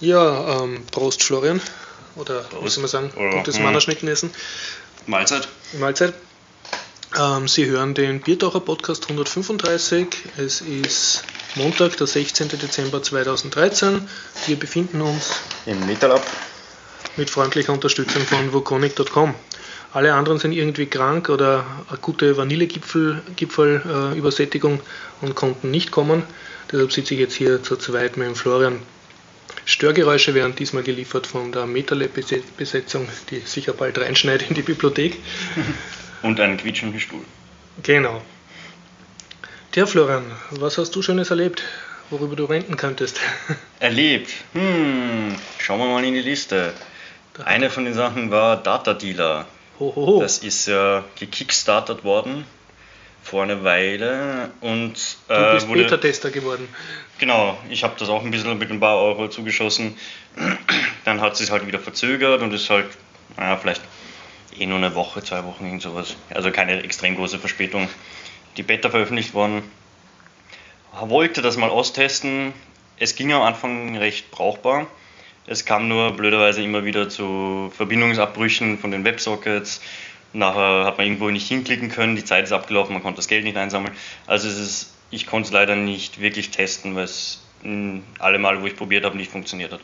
Ja, ähm, Prost Florian. Oder Prost. soll man sagen, Oder, gutes hm. Mannerschnecken essen. Mahlzeit. Mahlzeit. Ähm, Sie hören den Biertaucher Podcast 135. Es ist Montag, der 16. Dezember 2013. Wir befinden uns Im Metalab. mit freundlicher Unterstützung von Voconic.com. Alle anderen sind irgendwie krank oder akute Vanillegipfel-Übersättigung äh, und konnten nicht kommen. Deshalb sitze ich jetzt hier zu zweit mit dem Florian. Störgeräusche werden diesmal geliefert von der Metalab-Besetzung, die sicher bald reinschneidet in die Bibliothek. Und einen quietschenden Stuhl. Genau. Tja, Florian, was hast du Schönes erlebt, worüber du renten könntest? Erlebt. Hm, schauen wir mal in die Liste. Eine von den Sachen war Data Dealer. Hohoho. Das ist ja gekickstartet worden vor einer Weile und du äh, bist wurde. Beta-Tester geworden. Genau, ich habe das auch ein bisschen mit ein paar Euro zugeschossen. Dann hat es halt wieder verzögert und ist halt, naja, vielleicht eh nur eine Woche, zwei Wochen, irgend sowas. Also keine extrem große Verspätung. Die Beta veröffentlicht worden. Wollte das mal austesten. Es ging am Anfang recht brauchbar. Es kam nur blöderweise immer wieder zu Verbindungsabbrüchen von den Websockets. Nachher hat man irgendwo nicht hinklicken können, die Zeit ist abgelaufen, man konnte das Geld nicht einsammeln. Also es ist, ich konnte es leider nicht wirklich testen, weil es alle Male, wo ich probiert habe, nicht funktioniert hat.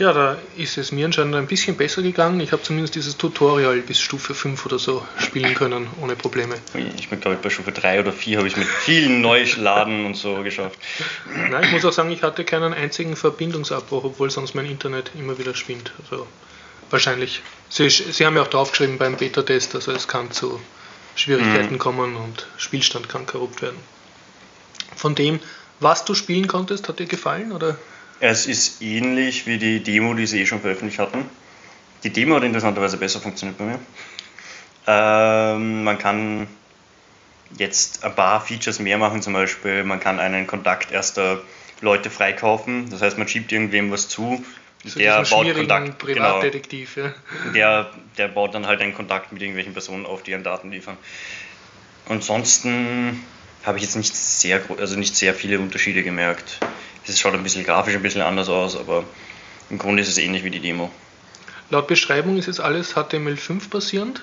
Tja, da ist es mir anscheinend ein bisschen besser gegangen. Ich habe zumindest dieses Tutorial bis Stufe 5 oder so spielen können, ohne Probleme. Ich bin, glaube ich, bei Stufe 3 oder 4 habe ich mit vielen Neuladen und so geschafft. Nein, ich muss auch sagen, ich hatte keinen einzigen Verbindungsabbruch, obwohl sonst mein Internet immer wieder spinnt. Also wahrscheinlich. Sie, Sie haben ja auch draufgeschrieben beim Beta-Test, also es kann zu Schwierigkeiten Mhm. kommen und Spielstand kann korrupt werden. Von dem, was du spielen konntest, hat dir gefallen? Oder? Es ist ähnlich wie die Demo, die sie eh schon veröffentlicht hatten. Die Demo hat interessanterweise besser funktioniert bei mir. Ähm, man kann jetzt ein paar Features mehr machen, zum Beispiel man kann einen Kontakt erster Leute freikaufen. Das heißt, man schiebt irgendwem was zu, So der baut Kontakt. Genau, Privatdetektiv, ja. der, der baut dann halt einen Kontakt mit irgendwelchen Personen auf, die ihm Daten liefern. Ansonsten habe ich jetzt nicht sehr, also nicht sehr viele Unterschiede gemerkt. Es schaut ein bisschen grafisch ein bisschen anders aus, aber im Grunde ist es ähnlich wie die Demo. Laut Beschreibung ist jetzt alles HTML5 basierend.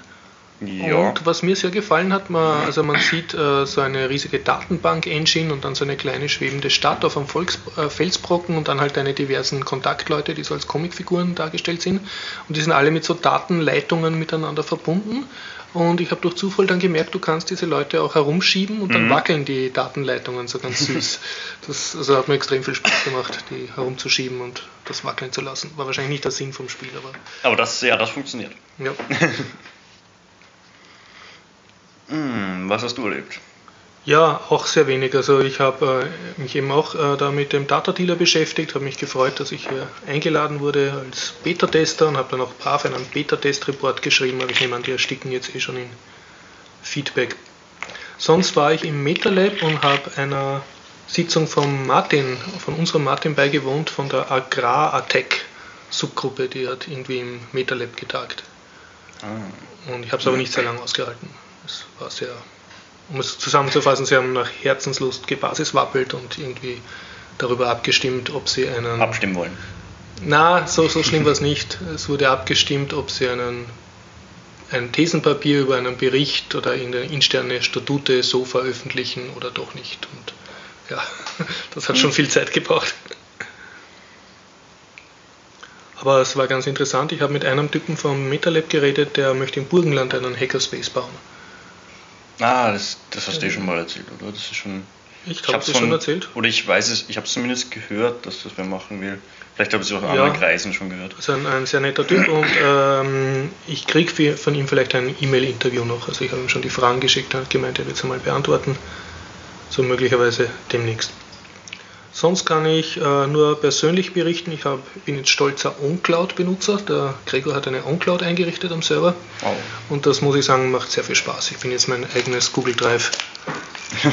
Ja, Und was mir sehr gefallen hat, man, also man sieht äh, so eine riesige Datenbank-Engine und dann so eine kleine schwebende Stadt auf einem Volks äh, Felsbrocken und dann halt deine diversen Kontaktleute, die so als Comicfiguren dargestellt sind. Und die sind alle mit so Datenleitungen miteinander verbunden. Und ich habe durch Zufall dann gemerkt, du kannst diese Leute auch herumschieben und dann Mhm. wackeln die Datenleitungen so ganz süß. Das also hat mir extrem viel Spaß gemacht, die herumzuschieben und das wackeln zu lassen. War wahrscheinlich nicht der Sinn vom Spiel, aber aber das, ja, das funktioniert. ja. Hm, was hast du erlebt? Ja, auch sehr wenig. Also ich habe äh, mich eben auch äh, da mit dem Data Dealer beschäftigt, habe mich gefreut, dass ich hier eingeladen wurde als Beta-Tester und habe dann auch brav einen Beta-Test-Report geschrieben, aber ich nehme an, die ersticken jetzt eh schon in Feedback. Sonst war ich im MetaLab und habe einer Sitzung von Martin, von unserem Martin beigewohnt, von der Agrar-Attack Subgruppe, die hat irgendwie im MetaLab getagt. Ah, Und ich habe es aber nicht sehr lange ausgehalten. Es war sehr, um es zusammenzufassen, sie haben nach Herzenslust gebasiswappelt und irgendwie darüber abgestimmt, ob sie einen. abstimmen wollen. Na, so, so schlimm war es nicht. Es wurde abgestimmt, ob sie einen, ein Thesenpapier über einen Bericht oder irgendeine interne Statute so veröffentlichen oder doch nicht. Und ja, das hat schon viel Zeit gebraucht. Aber es war ganz interessant. Ich habe mit einem Typen vom MetaLab geredet, der möchte im Burgenland einen Hackerspace bauen. Ah, das, das hast du eh schon mal erzählt, oder? Das ist schon. Ich hab's es schon erzählt. Oder ich weiß es, ich habe es zumindest gehört, dass das wer machen will. Vielleicht habe ich es auch in Ja. anderen Kreisen schon gehört. Das ist ein, ein sehr netter Typ und ähm, ich kriege von ihm vielleicht ein E-Mail-Interview noch. Also ich habe ihm schon die Fragen geschickt, er hat gemeint, er wird sie mal beantworten. So möglicherweise demnächst. Sonst kann ich äh, nur persönlich berichten, ich hab, bin jetzt stolzer OnCloud-Benutzer. Der Gregor hat eine OnCloud eingerichtet am Server Oh. und das muss ich sagen, macht sehr viel Spaß. Ich bin jetzt mein eigenes Google Drive.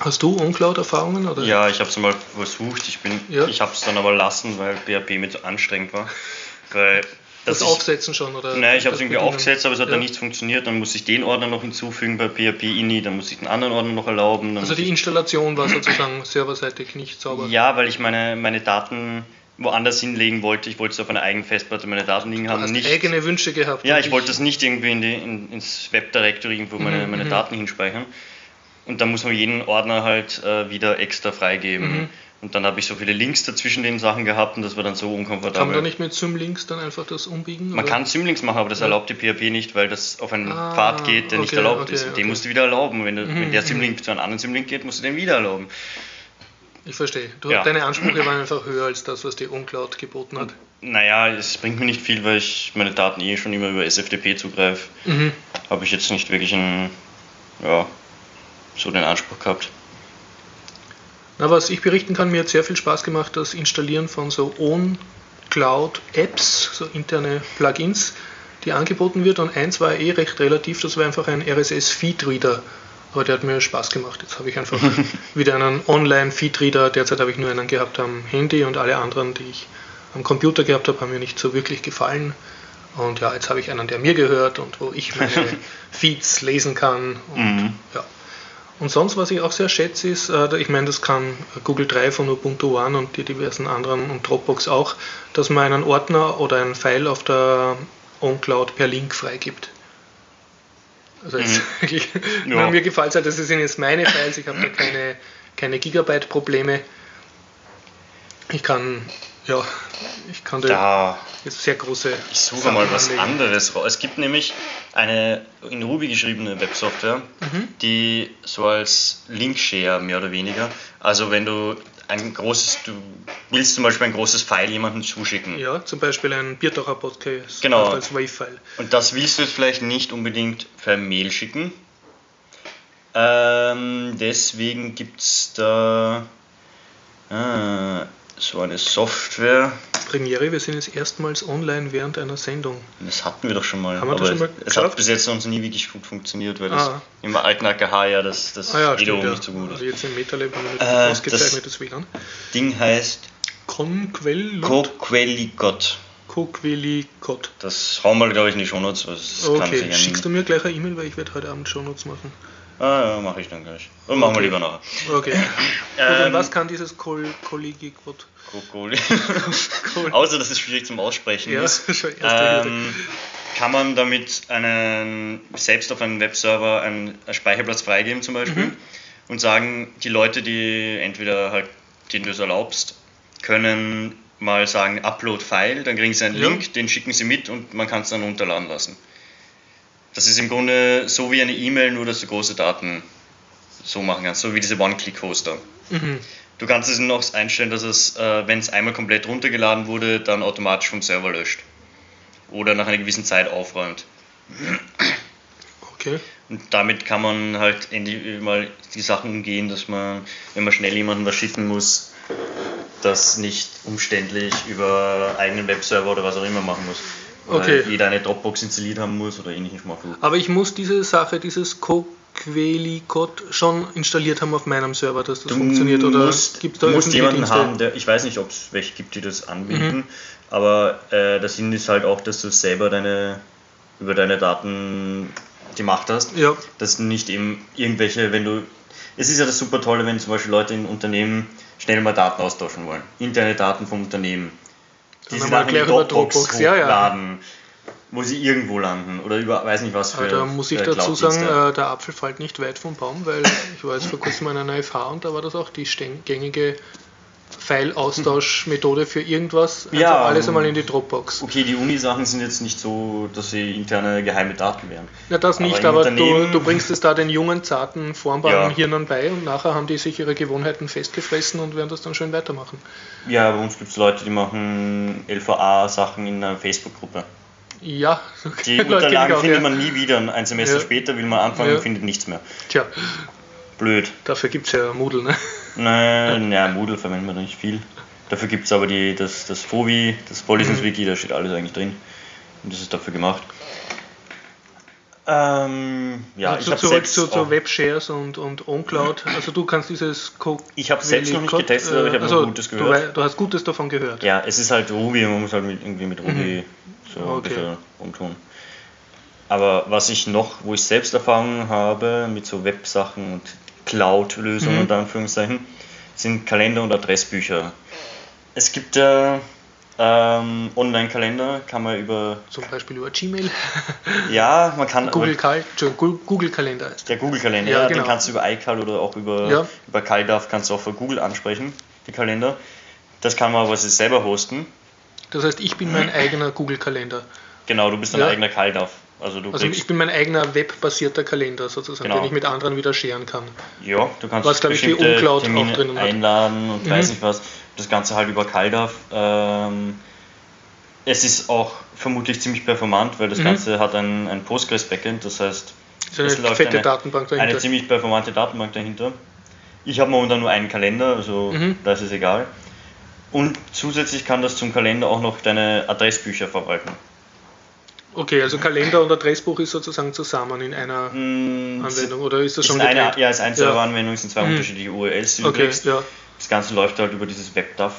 Hast du OnCloud-Erfahrungen? Oder? Ja, ich habe es mal versucht. Ich, bin, Ja. ich habe es dann aber lassen, weil PHP mir zu anstrengend war. Weil Das Aufsetzen schon? Oder Nein, ich habe es irgendwie Bedienen? aufgesetzt, aber es hat Ja. dann nichts funktioniert. Dann muss ich den Ordner noch hinzufügen bei PHP INI, dann muss ich den anderen Ordner noch erlauben. Also die Installation war sozusagen serverseitig nicht sauber. ja, weil ich meine, meine Daten woanders hinlegen wollte. Ich wollte es auf einer eigenen Festplatte meine Daten liegen Du haben. hast Nicht, eigene Wünsche gehabt. ja, ich wollte das nicht irgendwie in die, in, ins Webdirectory irgendwo meine, Mhm, meine mhm. Daten hinspeichern. Und dann muss man jeden Ordner halt äh, wieder extra freigeben. Mhm. Und dann habe ich so viele Links dazwischen den Sachen gehabt und das war dann so Kann unkomfortabel. man da nicht mit Symlinks dann einfach das umbiegen? Man oder? kann Symlinks machen, aber das erlaubt die PHP nicht, weil das auf einen Ah, Pfad geht, der nicht okay, erlaubt okay, ist. Okay. den musst du wieder erlauben. Wenn, du, Mhm, wenn der mhm. Symlink zu einem anderen Symlink geht, musst du den wieder erlauben. Ich verstehe. Du, Ja. Deine Ansprüche waren einfach höher als das, was die uncloud geboten hat. Naja, es bringt mir nicht viel, weil ich meine Daten eh schon immer über SFTP zugreife. Mhm. Habe ich jetzt nicht wirklich einen, ja, so den Anspruch gehabt. Na, was ich berichten kann, mir hat sehr viel Spaß gemacht, das Installieren von so On-Cloud-Apps, so interne Plugins, die angeboten wird. Und eins war eh recht relativ, das war einfach ein RSS-Feed-Reader. Aber der hat mir Spaß gemacht. Jetzt habe ich einfach wieder einen Online-Feed-Reader. Derzeit habe ich nur einen gehabt am Handy und alle anderen, die ich am Computer gehabt habe, haben mir nicht so wirklich gefallen. Und ja, jetzt habe ich einen, der mir gehört und wo ich meine Feeds lesen kann. Und Mhm. ja. Und sonst, was ich auch sehr schätze, ist, äh, ich meine, das kann Google Drive und Ubuntu One und die diversen anderen und Dropbox auch, dass man einen Ordner oder ein File auf der OnCloud per Link freigibt. Also jetzt wirklich, Ja. mir gefällt es halt, das sind jetzt meine Files, ich habe da keine, keine Gigabyte-Probleme. Ich kann, ja, ich kann da jetzt sehr große ich suche Sachen mal was anlegen. anderes raus. Es gibt nämlich eine in Ruby geschriebene Websoftware, Mhm. die so als Linkshare mehr oder weniger, also wenn du ein großes, du willst zum Beispiel ein großes File jemandem zuschicken. Ja, zum Beispiel ein Biertaucher Podcast Genau. als Wave-File. Und das willst du jetzt vielleicht nicht unbedingt per Mail schicken. Ähm, deswegen gibt es da ah, so eine Software. Premiere, wir sind jetzt erstmals online während einer Sendung. Das hatten wir doch schon mal. Haben wir aber schon mal es hat bis jetzt noch nie wirklich gut funktioniert, weil das Ah. im alten AKH ja das, das Ah ja, stimmt, ja. nicht so gut Also ist. jetzt im MetaLab haben wir Äh, ausgezeichnetes WLAN. Ding heißt Conquel Coquelicot. Das hauen wir, glaube ich, in die Shownotes. Okay, schickst du mir gleich eine E-Mail, weil ich werde heute Abend Shownotes machen. Ah ja, mache ich dann gleich. Und machen wir Okay. lieber nachher. Okay. Ähm, und was kann dieses Colligicot? Kokoli. Außer, dass es schwierig zum Aussprechen Ja, ist. Ähm, kann man damit einen, selbst auf einem Webserver einen Speicherplatz freigeben zum Beispiel Mhm. und sagen, die Leute, die entweder halt, denen du es erlaubst, können mal sagen, Upload File, dann kriegen sie einen Ja. Link, den schicken sie mit und man kann es dann runterladen lassen. Das ist im Grunde so wie eine E-Mail, nur dass du große Daten so machen kannst, so wie diese One-Click-Hoster. Mhm. Du kannst es noch einstellen, dass es, äh, wenn es einmal komplett runtergeladen wurde, dann automatisch vom Server löscht. Oder nach einer gewissen Zeit aufräumt. Okay. Und damit kann man halt endlich mal die Sachen umgehen, dass man, wenn man schnell jemandem was schicken muss, das nicht umständlich über eigenen Webserver oder was auch immer machen muss. Oder Okay. jeder eine Dropbox installiert haben muss oder ähnlichen Schmuck. Aber ich muss diese Sache, dieses Coquelicot schon installiert haben auf meinem Server, dass das funktioniert. Oder musst, gibt es da du musst jemanden Dienste? haben, der, ich weiß nicht, ob es welche gibt, die das anbieten, Mhm. aber äh, der Sinn ist halt auch, dass du selber deine, über deine Daten die Macht hast. Ja. Dass du nicht eben irgendwelche, wenn du, es ist ja das super Tolle, wenn zum Beispiel Leute in Unternehmen schnell mal Daten austauschen wollen. Interne Daten vom Unternehmen. Die Dann in gleich über Dropbox, ja, ja. hochladen, wo sie irgendwo landen oder über, weiß nicht was für da muss ich äh, dazu sagen, äh, der Apfel fällt nicht weit vom Baum, weil ich war jetzt vor kurzem an einer FH und da war das auch die gängige File-Austauschmethode für irgendwas. Einfach Ja, alles ähm, einmal in die Dropbox. Okay, die Uni-Sachen sind jetzt nicht so, dass sie interne geheime Daten wären. Ja, das aber nicht, im aber, du, du bringst es da den jungen, zarten, formbaren Ja. Hirnen bei und nachher haben die sich ihre Gewohnheiten festgefressen und werden das dann schön weitermachen. Ja, bei uns gibt es Leute, die machen LVA-Sachen in einer Facebook-Gruppe. Ja, Die kenn ich Unterlagen auch, findet ja. man nie wieder. Ein Semester Ja. später will man anfangen und findet nichts mehr. Tja, Blöd. dafür gibt es ja Moodle, ne? Nein, ja, Moodle verwenden wir nicht viel. Dafür gibt es aber die, das, das FOVI, das Vorlesungswiki, da steht alles eigentlich drin. Und das ist dafür gemacht. Ähm, ja, also ich habe zurück selbst, zu, zu Webshares und, und OnCloud. Also du kannst dieses Co Ich habe selbst noch nicht getestet, aber ich habe also nur Gutes Du, gehört. wei- du hast Gutes davon gehört. Ja, es ist halt Ruby, man muss halt mit, irgendwie mit Ruby so Okay. ein bisschen umtun. Aber was ich noch, wo ich selbst Erfahrung habe mit so Websachen und Cloud-Lösungen Mhm. unter Anführungszeichen, sind Kalender und Adressbücher. Es gibt ja ähm, Online-Kalender, kann man über, Zum Beispiel über Gmail, ja, man kann Google, Cal Google Kalender ist. Der Google-Kalender, Ja, ja, genau. den kannst du über iCal oder auch über, Ja. über CalDAV kannst du auch für Google ansprechen, die Kalender. Das kann man aber sich selber hosten. Das heißt, ich bin mein eigener Google Kalender. Genau, du bist dein Ja. eigener CalDAV. Also du Also ich bin mein eigener webbasierter Kalender sozusagen, Genau. den ich mit anderen wieder scheren kann. ja, du kannst Was, glaub ich, die Uncloud auch Termine drinnen hat. einladen und Mhm. weiß nicht was. Das Ganze halt über CalDAV. Ähm, es ist auch vermutlich ziemlich performant, weil das Mhm. Ganze hat ein, ein Postgres-Backend, das heißt, Das ist Es eine läuft fette eine- Datenbank dahinter. eine ziemlich performante Datenbank dahinter. Ich habe momentan nur einen Kalender, also Mhm. da ist es egal. Und zusätzlich kann das zum Kalender auch noch deine Adressbücher verwalten. Okay, also Kalender und Adressbuch ist sozusagen zusammen in einer Mm, Anwendung oder ist das ist schon eine, getrennt? ja, ist eine. Serveranwendung, es sind zwei Mhm. unterschiedliche URLs, die Okay, ja. Das Ganze läuft halt über dieses WebDAV.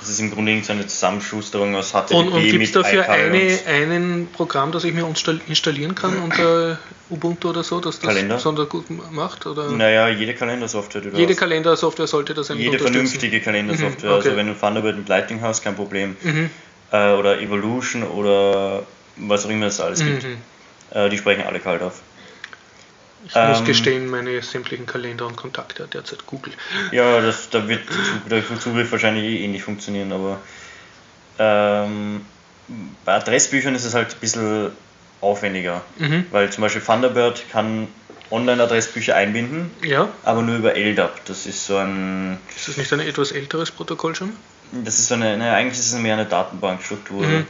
Das ist im Grunde irgendeine so eine Zusammenschusterung aus HTTP Und, und gibt es mit dafür iCal eine, einen Programm, das ich mir install- installieren kann unter Ubuntu oder so, dass das Kalender? besonders gut macht? Oder? Naja, jede Kalendersoftware, die du Jede hast. Kalendersoftware sollte das eigentlich Jede vernünftige Kalendersoftware. Mhm, okay. Also wenn du Thunderbird mit Lightning hast, kein Problem. Mhm, Äh, oder Evolution oder was auch immer es alles gibt. mhm. Äh, die sprechen alle kalt auf. Ich muss Ähm, gestehen, meine sämtlichen Kalender und Kontakte hat derzeit Google. Ja, das, da wird der Zugriff wahrscheinlich eh ähnlich funktionieren, aber ähm, bei Adressbüchern ist es halt ein bisschen aufwendiger, Mhm. weil zum Beispiel Thunderbird kann Online-Adressbücher einbinden, Ja, aber nur über LDAP. Das ist so ein, ist das nicht ein etwas älteres Protokoll schon? das ist so eine, naja, eigentlich ist es mehr eine Datenbankstruktur. Mhm.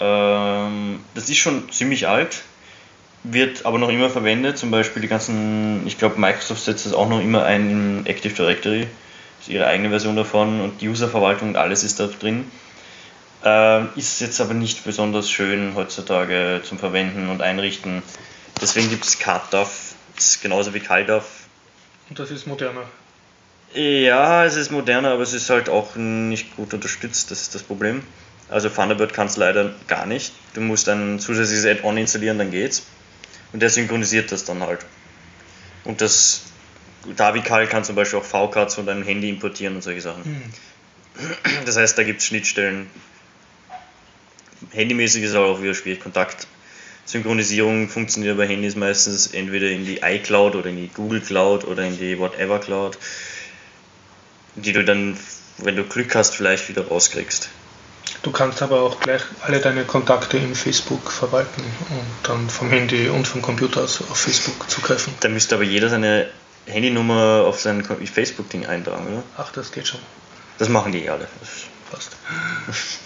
Ähm, das ist schon ziemlich alt, wird aber noch immer verwendet. Zum Beispiel die ganzen, ich glaube, Microsoft setzt das auch noch immer ein in Active Directory. Das ist ihre eigene Version davon und die Userverwaltung und alles ist da drin. Ähm, ist jetzt aber nicht besonders schön heutzutage zum Verwenden und Einrichten. Deswegen gibt es CardDAV, ist genauso wie CalDAV. Und das ist moderner. Ja, es ist moderner, aber es ist halt auch nicht gut unterstützt, das ist das Problem. Also Thunderbird kann es leider gar nicht. Du musst ein zusätzliches Add-on installieren, dann geht's. Und der synchronisiert das dann halt. Und das Davical kann zum Beispiel auch VCards von deinem Handy importieren und solche Sachen. Hm. Das heißt, da gibt es Schnittstellen. Handymäßig ist auch wieder schwierig. Kontaktsynchronisierung funktioniert bei Handys meistens entweder in die iCloud oder in die Google Cloud oder in die Whatever Cloud, die du dann, wenn du Glück hast, vielleicht wieder rauskriegst. Du kannst aber auch gleich alle deine Kontakte in Facebook verwalten und dann vom Handy und vom Computer aus auf Facebook zugreifen. Da müsste aber jeder seine Handynummer auf sein Facebook-Ding eintragen, oder? Ach, das geht schon. Das machen die eh alle. Das Passt.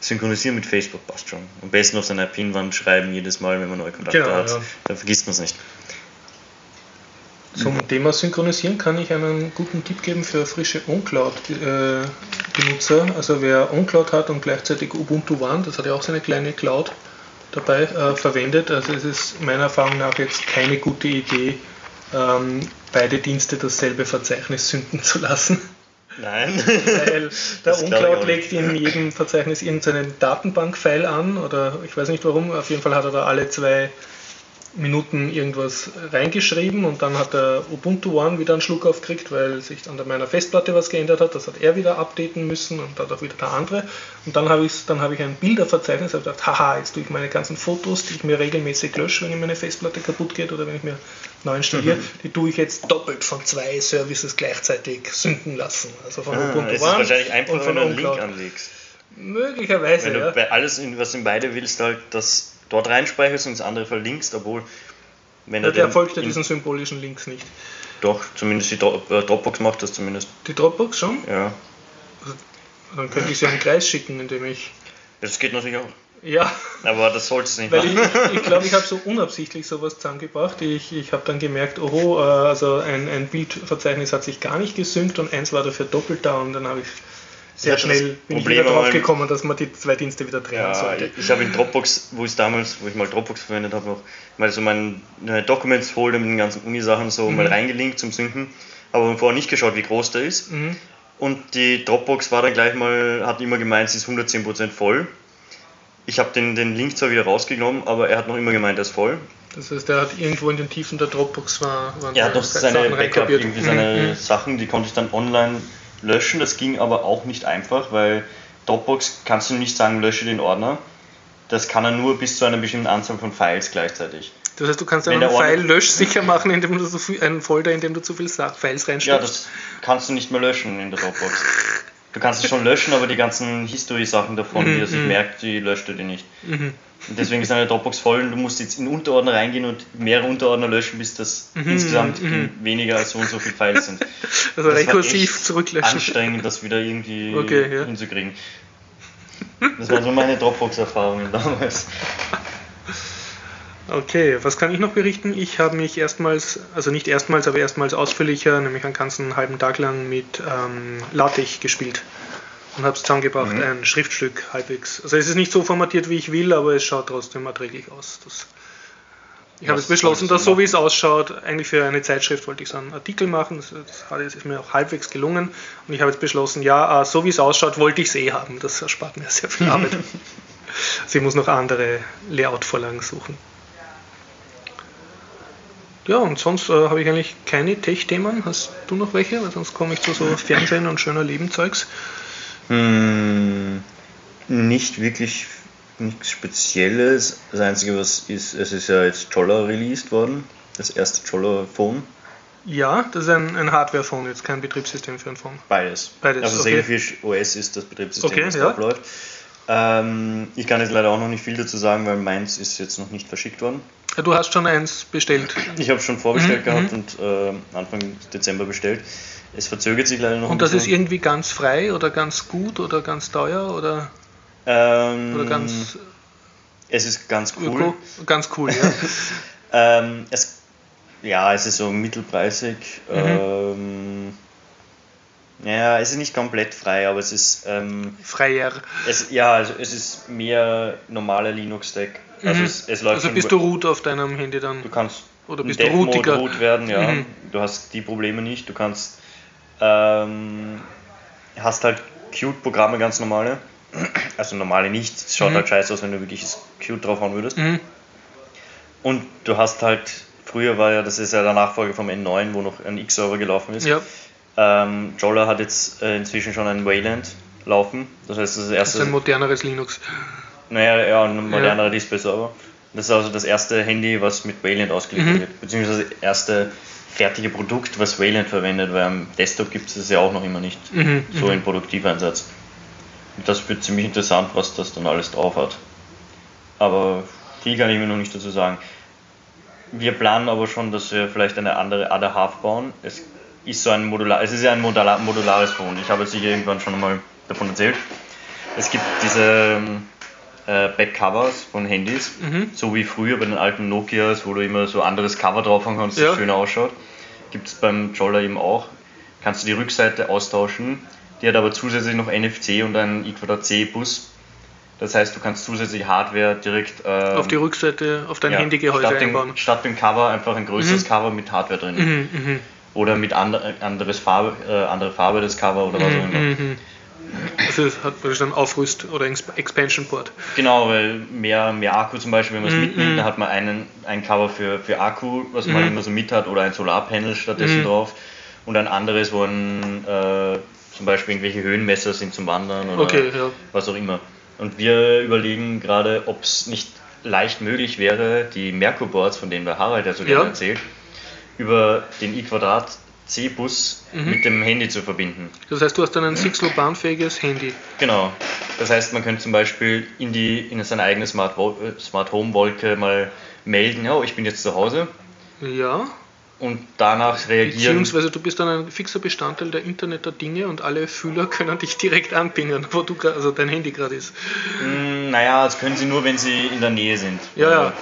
Synchronisieren mit Facebook passt schon. Am besten auf seiner Pinwand schreiben jedes Mal, wenn man neue Kontakte Genau, hat. ja. Dann vergisst man es nicht. Zum Thema Synchronisieren kann ich einen guten Tipp geben für frische OnCloud-Benutzer. Also wer OnCloud hat und gleichzeitig Ubuntu One, das hat ja auch seine kleine Cloud dabei äh, verwendet. Also es ist meiner Erfahrung nach jetzt keine gute Idee, ähm, beide Dienste dasselbe Verzeichnis sünden zu lassen. Nein. Weil der OnCloud legt in jedem Verzeichnis irgendeinen Datenbank-File an oder ich weiß nicht warum, auf jeden Fall hat er da alle zwei Minuten irgendwas reingeschrieben und dann hat der Ubuntu One wieder einen Schluck aufgekriegt, weil sich an meiner Festplatte was geändert hat. Das hat er wieder updaten müssen und dann auch wieder der andere. Und dann habe ich, dann habe ich ein Bilderverzeichnis und gedacht, haha, jetzt tue ich meine ganzen Fotos, die ich mir regelmäßig lösche, wenn meine Festplatte kaputt geht oder wenn ich mir neu installiere, Mhm. die tue ich jetzt doppelt von zwei Services gleichzeitig sünden lassen. Also von Ah, Ubuntu One wahrscheinlich und einfacher, von wenn du einen Link anlegst. Möglicherweise, Wenn du ja. bei alles, was in beide willst, halt das dort reinspeicherst und das andere verlinkst, obwohl, wenn Ja, er der folgt ja diesen symbolischen Links nicht. Doch, zumindest die Dro- äh, Dropbox macht das zumindest. Die Dropbox schon? Ja. Dann könnte ich sie einen Kreis schicken, indem ich. Das geht natürlich auch. Ja, Aber das sollte es nicht weil ich machen. glaube, ich, glaub, ich habe so unabsichtlich sowas zusammengebracht. Ich, ich habe dann gemerkt, oho, äh, also ein, ein Bildverzeichnis hat sich gar nicht gesynkt und eins war dafür doppelt da und dann habe ich sehr Ich schnell bin ich Problem wieder drauf gekommen, dass man die zwei Dienste wieder trennen Ja, sollte. ich habe in Dropbox, wo ich damals, wo ich mal Dropbox verwendet habe, noch mal so meine Documents-Folder mit den ganzen Uni-Sachen so mal reingelinkt zum Synken, aber vorher nicht geschaut, wie groß der ist. Mhm. Und die Dropbox war dann gleich mal, hat immer gemeint, sie ist 110% voll. Ich habe den, den Link zwar wieder rausgenommen, aber er hat noch immer gemeint, er ist voll. Das heißt, er hat irgendwo in den Tiefen der Dropbox war, Er hat noch seine Backup, irgendwie seine Mhm. Sachen, die konnte ich dann online löschen. Das ging aber auch nicht einfach, weil Dropbox kannst du nicht sagen, lösche den Ordner. Das kann er nur bis zu einer bestimmten Anzahl von Files gleichzeitig. Das heißt, du kannst einen File löschsicher machen, indem du so viel, einen Folder, in dem du zu viele Files Ja, reinsteckst. das kannst du nicht mehr löschen in der Dropbox. Du kannst es schon löschen, aber die ganzen History-Sachen davon, die er sich Mhm. merkt, die löscht er dir nicht. Mhm. Und deswegen ist eine Dropbox voll und du musst jetzt in Unterordner reingehen und mehrere Unterordner löschen, bis das Mhm, insgesamt mhm. weniger als so und so viele Files sind. Also Das war rekursiv zurücklöschen. Anstrengend, das wieder irgendwie Okay, ja. hinzukriegen. Das waren so meine Dropbox-Erfahrungen damals. Okay, was kann ich noch berichten? Ich habe mich erstmals, also nicht erstmals, aber erstmals ausführlicher, nämlich einen ganzen halben Tag lang mit ähm, LaTeX gespielt und habe es zusammengebracht, Mhm. ein Schriftstück halbwegs. Also es ist nicht so formatiert, wie ich will, aber es schaut trotzdem erträglich aus. Das ich habe jetzt beschlossen, dass so wie es ausschaut, eigentlich für eine Zeitschrift wollte ich so einen Artikel machen. Das, ist mir auch halbwegs gelungen. Und ich habe jetzt beschlossen, ja, äh, so wie es ausschaut, wollte ich es eh haben. Das erspart mir sehr viel Arbeit. Sie muss noch andere Layout-Vorlagen suchen. Ja, und sonst äh, habe ich eigentlich keine Tech-Themen. Hast du noch welche? Weil sonst komme ich zu so Fernsehen und schöner Leben-Zeugs. Hm, nicht wirklich nichts Spezielles. Das Einzige, was ist, es ist ja jetzt Jolla released worden. Das erste Jolla-Phone. Ja, das ist ein, ein Hardware-Phone, jetzt kein Betriebssystem für ein Phone. Beides. Beides, Also okay. Sailfish OS ist das Betriebssystem, Okay, das ja. drauf läuft. Ähm, ich kann jetzt leider auch noch nicht viel dazu sagen, weil meins ist jetzt noch nicht verschickt worden. Du hast schon eins bestellt. Ich habe schon vorbestellt Mhm, gehabt und äh, Anfang Dezember bestellt. Es verzögert sich leider noch Und das ist bisschen. irgendwie ganz frei oder ganz gut oder ganz teuer oder, ähm, oder ganz Es ist ganz cool. öko? Ganz cool, ja. Ähm, es, ja, es ist so mittelpreisig. Mhm. Ähm, ja, es ist nicht komplett frei, aber es ist, ähm, Freier. es, ja, also es ist mehr normaler Linux-Stack. Also Mhm. es, es läuft Also bist du root auf deinem Handy dann? Du kannst Oder bist du rootiger? root werden, ja. Mhm. Du hast die Probleme nicht. Du kannst ähm, hast halt Qt-Programme ganz normale. Also normale nicht. Es schaut Mhm. halt scheiße aus, wenn du wirklich Qt drauf hauen würdest. Mhm. Und du hast halt, früher war ja, das ist ja der Nachfolger vom N9, wo noch ein X-Server gelaufen ist. Ja, Ähm, Jolla hat jetzt äh, inzwischen schon ein Wayland laufen. Das heißt, das, ist das erste. ist ein moderneres Linux. Naja, ja, ein modernerer Display-Server. Das ist also das erste Handy, was mit Wayland ausgeliefert Mhm. wird. Beziehungsweise das erste fertige Produkt, was Wayland verwendet, weil am Desktop gibt es das ja auch noch immer nicht. Mhm, So mhm. in Produktiveinsatz. Und das wird ziemlich interessant, was das dann alles drauf hat. Aber viel kann ich mir noch nicht dazu sagen. Wir planen aber schon, dass wir vielleicht eine andere Other Half bauen. Es ist so ein Modular, es ist ja ein Modular, modulares Phone. Ich habe es sicher irgendwann schon mal davon erzählt. Es gibt diese ähm, äh, Backcovers von Handys, Mhm. so wie früher bei den alten Nokias, wo du immer so anderes Cover drauf haben kannst, Ja. das schöner ausschaut. Gibt es beim Jolla eben auch. Kannst du die Rückseite austauschen. Die hat aber zusätzlich noch NFC und einen I2C-Bus. Das heißt, du kannst zusätzlich Hardware direkt ähm, Auf die Rückseite, auf dein ja, Handygehäuse statt einbauen. Dem, statt dem Cover einfach ein größeres Cover mit Hardware drin. Mhm, mhm, Oder mit andre, anderes Farbe, äh, andere Farbe des Cover oder was auch immer. mhm, mhm. Also es hat praktisch einen Aufrüst- oder Exp- Expansion-Port. Genau, weil mehr, mehr Akku zum Beispiel, wenn man es Mhm, mitnimmt, mhm. dann hat man einen, ein Cover für, für Akku, was man Mhm. immer so mit hat, oder ein Solarpanel stattdessen Mhm. drauf. Und ein anderes, wo ein, äh, zum Beispiel irgendwelche Höhenmesser sind zum Wandern oder Okay, ja. was auch immer. Und wir überlegen gerade, ob es nicht leicht möglich wäre, die Merkur-Boards, von denen der Harald ja so gerne Ja. erzählt, über den i-Quadrat C-Bus Mhm. mit dem Handy zu verbinden. Das heißt, du hast dann ein Sixlo-bahnfähiges Handy. Genau. Das heißt, man könnte zum Beispiel in, die, in seine eigene Smart, äh, Smart Home Wolke mal melden, ja, ich bin jetzt zu Hause Ja, und danach reagieren. beziehungsweise du bist dann ein fixer Bestandteil der Internet der Dinge und alle Fühler können dich direkt anpingen, wo du also dein Handy gerade ist. Mm, naja, das können sie nur, wenn sie in der Nähe sind. Ja, ja.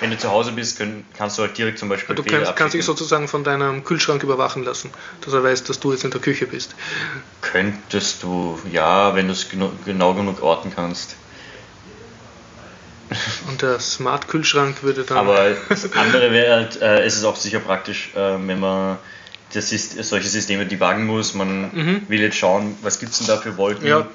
Wenn du zu Hause bist, können, kannst du halt direkt zum Beispiel Du Befehle kannst, kannst dich sozusagen von deinem Kühlschrank überwachen lassen, dass er weiß, dass du jetzt in der Küche bist. Könntest du, ja, wenn du es genau genug orten kannst. Und der Smart-Kühlschrank würde dann. Aber das andere wäre halt, äh, es ist auch sicher praktisch, äh, wenn man das ist, solche Systeme debuggen muss. Man Mhm. will jetzt schauen, was gibt es denn da für Wolken. Ja.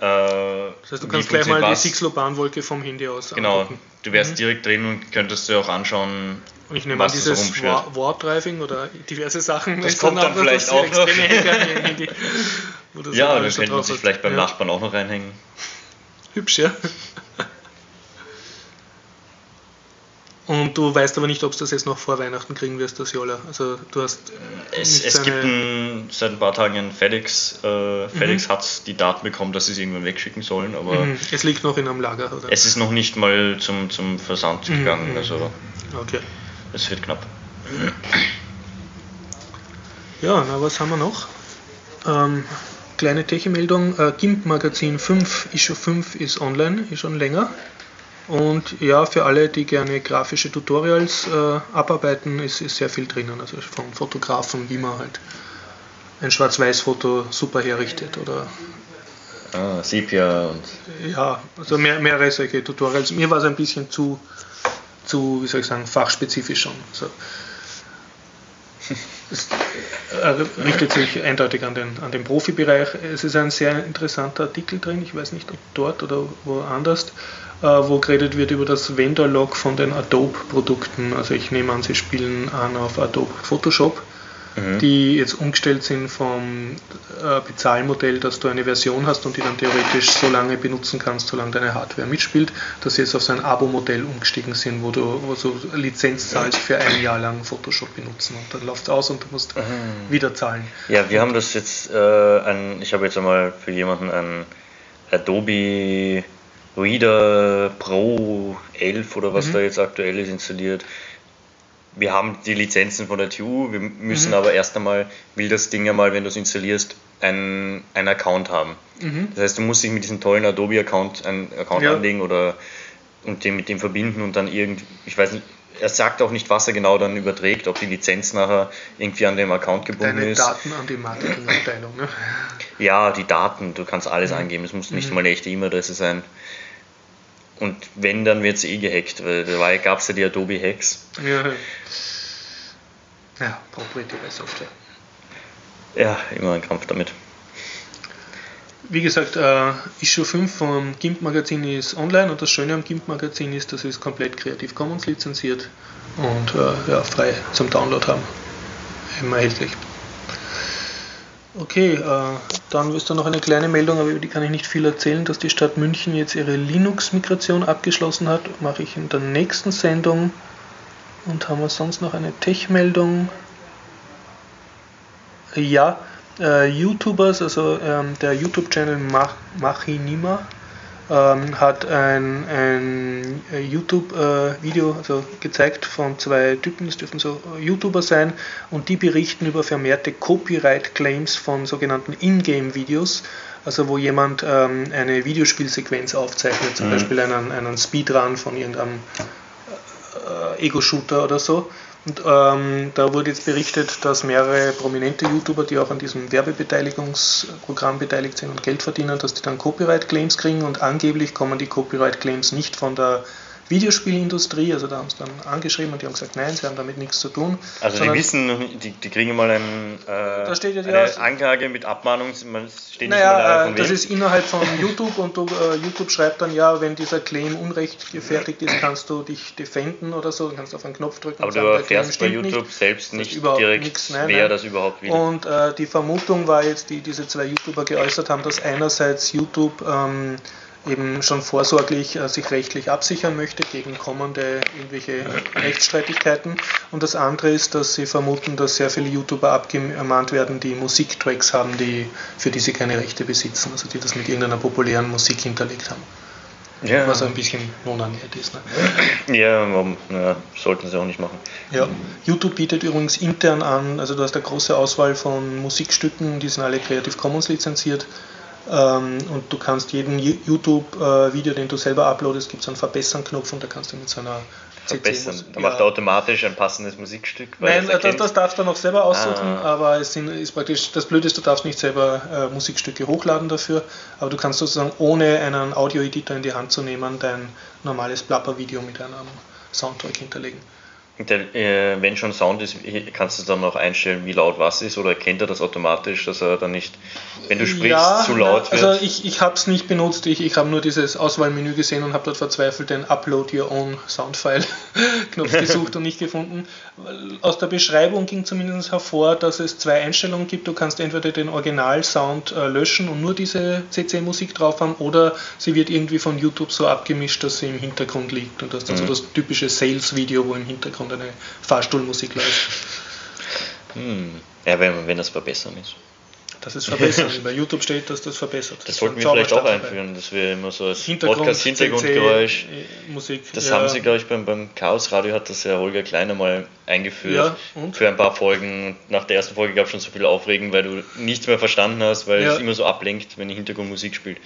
Äh, das heißt, du kannst gleich mal was? die Sixlo-Bahnwolke vom Handy aus Genau, angucken. du wärst mhm. direkt drin und könntest dir auch anschauen, und ich nehme an, dieses Warp Driving oder diverse Sachen. Das kommt dann, dann vielleicht auch noch. ja, dann könnte man sich vielleicht beim ja. Nachbarn auch noch reinhängen. Hübsch, ja. Und du weißt aber nicht, ob du das jetzt noch vor Weihnachten kriegen wirst, das Jolla. Also du hast. Es, es gibt ein, seit ein paar Tagen ein FedEx. Äh, FedEx mhm. hat die Daten bekommen, dass sie es irgendwann wegschicken sollen, aber. Mhm. Es liegt noch in einem Lager, oder? Es ist noch nicht mal zum, zum Versand mhm. gegangen. Also okay. Es wird knapp. Ja, na was haben wir noch? Ähm, kleine Tech-Meldung. Äh, GIMP Magazin 5, Issue 5 ist online, ist schon länger. Und ja, für alle, die gerne grafische Tutorials äh, abarbeiten, ist, ist sehr viel drinnen. Also von Fotografen, wie man halt ein Schwarz-Weiß-Foto super herrichtet oder Ah, Sepia und. Ja, also mehr, mehrere solche Tutorials. Mir war es ein bisschen zu, zu, wie soll ich sagen, fachspezifisch schon. Also, es richtet sich eindeutig an den, an den Profibereich. Es ist ein sehr interessanter Artikel drin, ich weiß nicht, ob dort oder woanders, äh, wo geredet wird über das Vendor-Log von den Adobe-Produkten. Also ich nehme an, Sie spielen an auf Adobe Photoshop, mhm. die jetzt umgestellt sind vom äh, Bezahlmodell, dass du eine Version hast und die dann theoretisch so lange benutzen kannst, solange deine Hardware mitspielt, dass sie jetzt auf so ein Abo-Modell umgestiegen sind, wo du, wo du Lizenz zahlst für ein Jahr lang Photoshop benutzen und dann läuft es aus und du musst mhm. wieder zahlen. Ja, wir haben das jetzt, äh, ein, ich habe jetzt einmal für jemanden ein Adobe Reader Pro 11 oder was mhm. da jetzt aktuell ist installiert. Wir haben die Lizenzen von der TU, wir müssen mhm. aber erst einmal, will das Ding einmal, wenn du es installierst, einen, einen Account haben. Mhm. Das heißt, du musst dich mit diesem tollen Adobe-Account einen Account ja. anlegen oder und den mit dem verbinden und dann irgendwie, ich weiß nicht, er sagt auch nicht, was er genau dann überträgt, ob die Lizenz nachher irgendwie an dem Account gebunden Deine ist. Daten an die Marketingabteilung, ne? Ja, die Daten, du kannst alles mhm. angeben, es muss nicht mhm. mal eine echte E-Mail-Adresse sein. Und wenn, dann wird es eh gehackt, weil da gab es ja die Adobe Hacks. Ja, ja proprietäre Software. Ja, immer ein Kampf damit. Wie gesagt, äh, Issue 5 vom GIMP Magazin ist online und das Schöne am GIMP Magazin ist, dass es komplett Creative Commons lizenziert und äh, ja, frei zum Download haben. Immer erhältlich. Okay, äh, dann ist da noch eine kleine Meldung, aber über die kann ich nicht viel erzählen, dass die Stadt München jetzt ihre Linux-Migration abgeschlossen hat. Mache ich in der nächsten Sendung. Und haben wir sonst noch eine Tech-Meldung? Ja, äh, YouTubers, also ähm, der YouTube-Channel Mach, Machinima, ähm, hat ein, ein YouTube-Video äh, also gezeigt von zwei Typen, das dürfen so YouTuber sein, und die berichten über vermehrte Copyright-Claims von sogenannten Ingame-Videos, also wo jemand ähm, eine Videospielsequenz aufzeichnet, zum mhm. Beispiel einen, einen Speedrun von irgendeinem äh, Ego-Shooter oder so und ähm, da wurde jetzt berichtet, dass mehrere prominente YouTuber, die auch an diesem Werbebeteiligungsprogramm beteiligt sind und Geld verdienen, dass die dann Copyright-Claims kriegen und angeblich kommen die Copyright-Claims nicht von der Videospielindustrie, also da haben sie dann angeschrieben und die haben gesagt, nein, sie haben damit nichts zu tun. Also die wissen, die, die kriegen mal ein, äh, ja eine ja, Anklage mit Abmahnung, man steht naja, nicht äh, das ist innerhalb von YouTube und du, äh, YouTube schreibt dann ja, wenn dieser Claim unrechtfertigt ist, kannst du dich defenden oder so, kannst du auf einen Knopf drücken. Aber und sagen, du erfährst bei YouTube nicht. selbst nicht direkt, nix, nein, wer nein. das überhaupt will. Und äh, die Vermutung war jetzt, die diese zwei YouTuber geäußert haben, dass einerseits YouTube ähm, eben schon vorsorglich äh, sich rechtlich absichern möchte gegen kommende irgendwelche Rechtsstreitigkeiten. Und das andere ist, dass sie vermuten, dass sehr viele YouTuber abgemahnt werden, die Musiktracks haben, die, für die sie keine Rechte besitzen, also die das mit irgendeiner populären Musik hinterlegt haben. Ja. Was ein bisschen nonaniert ist. Ne? Ja, ja, sollten sie auch nicht machen. Ja, YouTube bietet übrigens intern an, also du hast eine große Auswahl von Musikstücken, die sind alle Creative Commons lizenziert und du kannst jeden YouTube-Video, den du selber uploadest, gibt es einen Verbessern-Knopf und da kannst du mit so einer verbessern. Da macht er automatisch ein passendes Musikstück. Nein, das, das, darfst du noch selber aussuchen, ah. aber es sind, ist praktisch, das Blöde ist, du darfst nicht selber äh, Musikstücke hochladen dafür, aber du kannst sozusagen ohne einen Audio-Editor in die Hand zu nehmen, dein normales Blapper-Video mit einem Soundtrack hinterlegen. Der, äh, wenn schon Sound ist, kannst du dann noch einstellen, wie laut was ist oder erkennt er das automatisch, dass er dann nicht, wenn du sprichst, ja, zu laut wird? Also ich, ich habe es nicht benutzt, ich, ich habe nur dieses Auswahlmenü gesehen und habe dort verzweifelt den Upload Your Own Soundfile Knopf gesucht und nicht gefunden. Aus der Beschreibung ging zumindest hervor, dass es zwei Einstellungen gibt. Du kannst entweder den Original-Sound äh, löschen und nur diese CC-Musik drauf haben oder sie wird irgendwie von YouTube so abgemischt, dass sie im Hintergrund liegt und das ist dann mhm. so das typische Sales-Video, wo im Hintergrund und eine Fahrstuhlmusik läuft. Hm. Ja, wenn, wenn das verbessern ist. Das ist verbessern. Bei YouTube steht, dass das verbessert. Das sollten wir vielleicht auch einführen, dass wir immer so als Podcast-Hintergrundgeräusch. Musik. Das ja. haben sie, glaube ich, beim, beim Chaos Radio hat das ja Holger Kleiner mal eingeführt. Ja, für ein paar Folgen. Nach der ersten Folge gab es schon so viel Aufregen, weil du nichts mehr verstanden hast, weil ja. es immer so ablenkt, wenn die Hintergrundmusik spielt.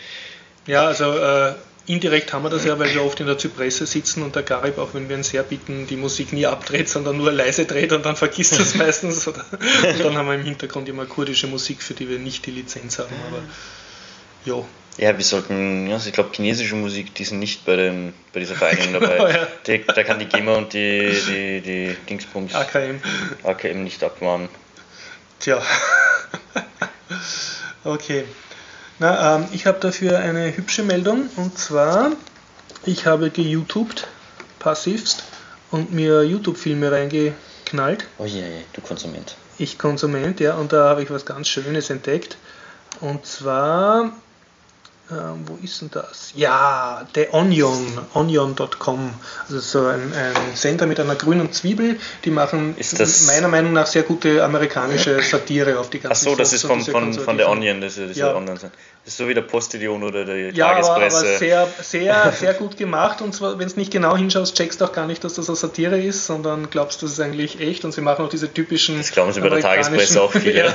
Ja, also äh, Indirekt haben wir das ja, weil wir oft in der Zypresse sitzen und der Garib, auch wenn wir ihn sehr bitten, die Musik nie abdreht, sondern nur leise dreht und dann vergisst das meistens. und dann haben wir im Hintergrund immer kurdische Musik, für die wir nicht die Lizenz haben. Aber jo. Ja, wir sollten, ja, also ich glaube, chinesische Musik, die sind nicht bei, den, bei dieser Vereinigung dabei. Genau, ja. die, da kann die GEMA und die, die, die Dingsbums AKM. AKM nicht abmahnen. Tja. okay. Na, ähm, ich habe dafür eine hübsche Meldung und zwar, ich habe geYouTubed passivst und mir YouTube-Filme reingeknallt. Oh je, du Konsument. Ich Konsument, ja, und da habe ich was ganz Schönes entdeckt. Und zwar ähm, wo ist denn das? Ja, The Onion, onion.com. Also so ein, ein, Sender mit einer grünen Zwiebel. Die machen meiner Meinung nach sehr gute amerikanische Satire auf die ganze Ach so, das ist von, von, von The Onion, das ist ja. Online. Das ist so wie der Postillon oder die ja, Tagespresse. Aber, aber sehr, sehr, sehr gut gemacht. Und zwar, wenn du nicht genau hinschaust, checkst du auch gar nicht, dass das eine Satire ist, sondern glaubst, das ist eigentlich echt. Und sie machen auch diese typischen. Das glauben sie bei der Tagespresse auch viele. ja,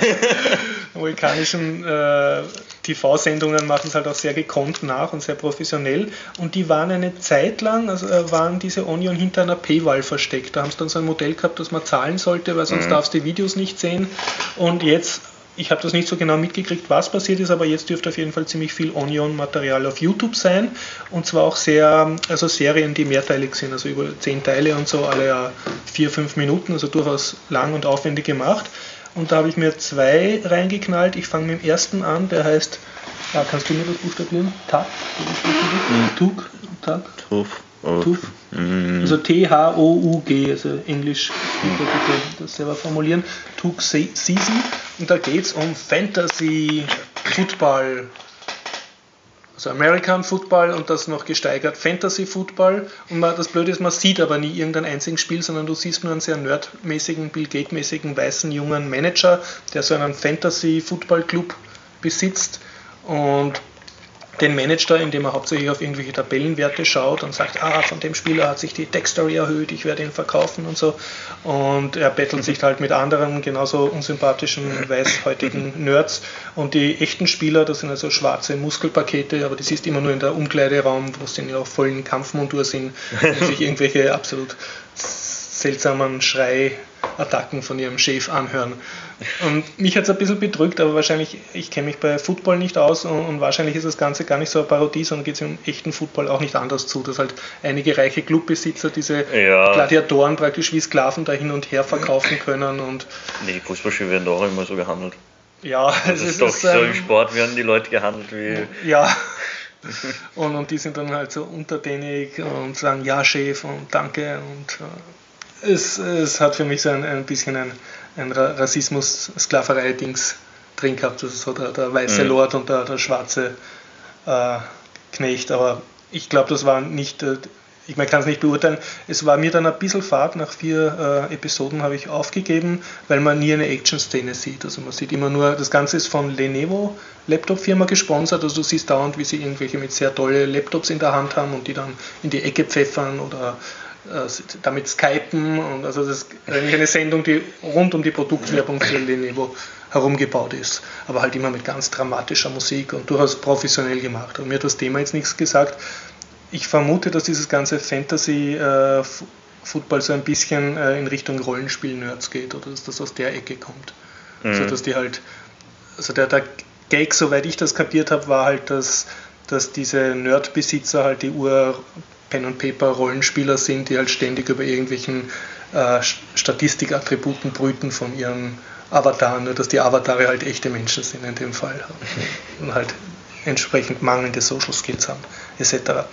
amerikanischen äh, TV-Sendungen machen es halt auch sehr gekonnt nach und sehr professionell. Und die waren eine Zeit lang, also äh, waren diese Onion hinter einer Paywall versteckt. Da haben sie dann so ein Modell gehabt, dass man zahlen sollte, weil sonst mhm. darfst du die Videos nicht sehen. Und jetzt ich habe das nicht so genau mitgekriegt, was passiert ist, aber jetzt dürfte auf jeden Fall ziemlich viel Onion-Material auf YouTube sein. Und zwar auch sehr, also Serien, die mehrteilig sind, also über zehn Teile und so, alle ja vier, fünf Minuten, also durchaus lang und aufwendig gemacht. Und da habe ich mir zwei reingeknallt. Ich fange mit dem ersten an, der heißt, ja, kannst du mir das buchstabieren? Tak? Mhm. Tuk? Tak? Tuf. Tuf. Mhm. Also T-H-O-U-G, also Englisch, bitte das selber formulieren. Tuk Sisi. Und da geht es um Fantasy, Football, also American Football und das noch gesteigert Fantasy Football. Und man, das Blöde ist, man sieht aber nie irgendein einziges Spiel, sondern du siehst nur einen sehr nerdmäßigen, Bill Gates-mäßigen, weißen, jungen Manager, der so einen Fantasy Football Club besitzt. Und den managt er, indem er hauptsächlich auf irgendwelche Tabellenwerte schaut und sagt, ah, von dem Spieler hat sich die Tech-Story erhöht, ich werde ihn verkaufen und so. Und er bettelt sich halt mit anderen genauso unsympathischen, weißhäutigen Nerds. Und die echten Spieler, das sind also schwarze Muskelpakete, aber die siehst du immer nur in der Umkleideraum, wo sie ja auch vollen Kampfmontur sind und sich irgendwelche absolut seltsamen Schreiattacken von ihrem Chef anhören. Und mich hat es ein bisschen bedrückt, aber wahrscheinlich, ich kenne mich bei Football nicht aus und, und, wahrscheinlich ist das Ganze gar nicht so eine Parodie, sondern geht es im echten Football auch nicht anders zu, dass halt einige reiche Clubbesitzer diese ja. Gladiatoren praktisch wie Sklaven da hin und her verkaufen können. Und nee, Fußballspiele werden doch immer so gehandelt. Ja, das es ist, doch so im Sport werden die Leute gehandelt wie. Ja. und, und die sind dann halt so untertänig und sagen ja Chef und danke und äh, es, es hat für mich so ein, ein bisschen ein, ein Rassismus-Sklaverei-Dings drin gehabt. Ist so der, der weiße mhm. Lord und der, der schwarze äh, Knecht. Aber ich glaube, das war nicht, äh, ich man kann es nicht beurteilen. Es war mir dann ein bisschen fad. Nach vier äh, Episoden habe ich aufgegeben, weil man nie eine Action-Szene sieht. Also man sieht immer nur, das Ganze ist von Lenovo Laptop-Firma gesponsert. Also du siehst dauernd, wie sie irgendwelche mit sehr tolle Laptops in der Hand haben und die dann in die Ecke pfeffern oder damit skypen und also das ist eigentlich eine Sendung, die rund um die Produktwerbung für Lenovo herumgebaut ist, aber halt immer mit ganz dramatischer Musik und durchaus professionell gemacht. Und mir hat das Thema jetzt nichts gesagt. Ich vermute, dass dieses ganze Fantasy äh, Football so ein bisschen äh, in Richtung Rollenspiel-Nerds geht oder dass das aus der Ecke kommt. Mhm. Also dass die halt, also der, der Gag, soweit ich das kapiert habe, war halt, dass, dass diese Nerdbesitzer halt die Ur Pen and Paper Rollenspieler sind, die halt ständig über irgendwelchen äh, Statistikattributen brüten von ihren Avataren, nur dass die Avatare halt echte Menschen sind in dem Fall und halt entsprechend mangelnde Social Skills haben, etc.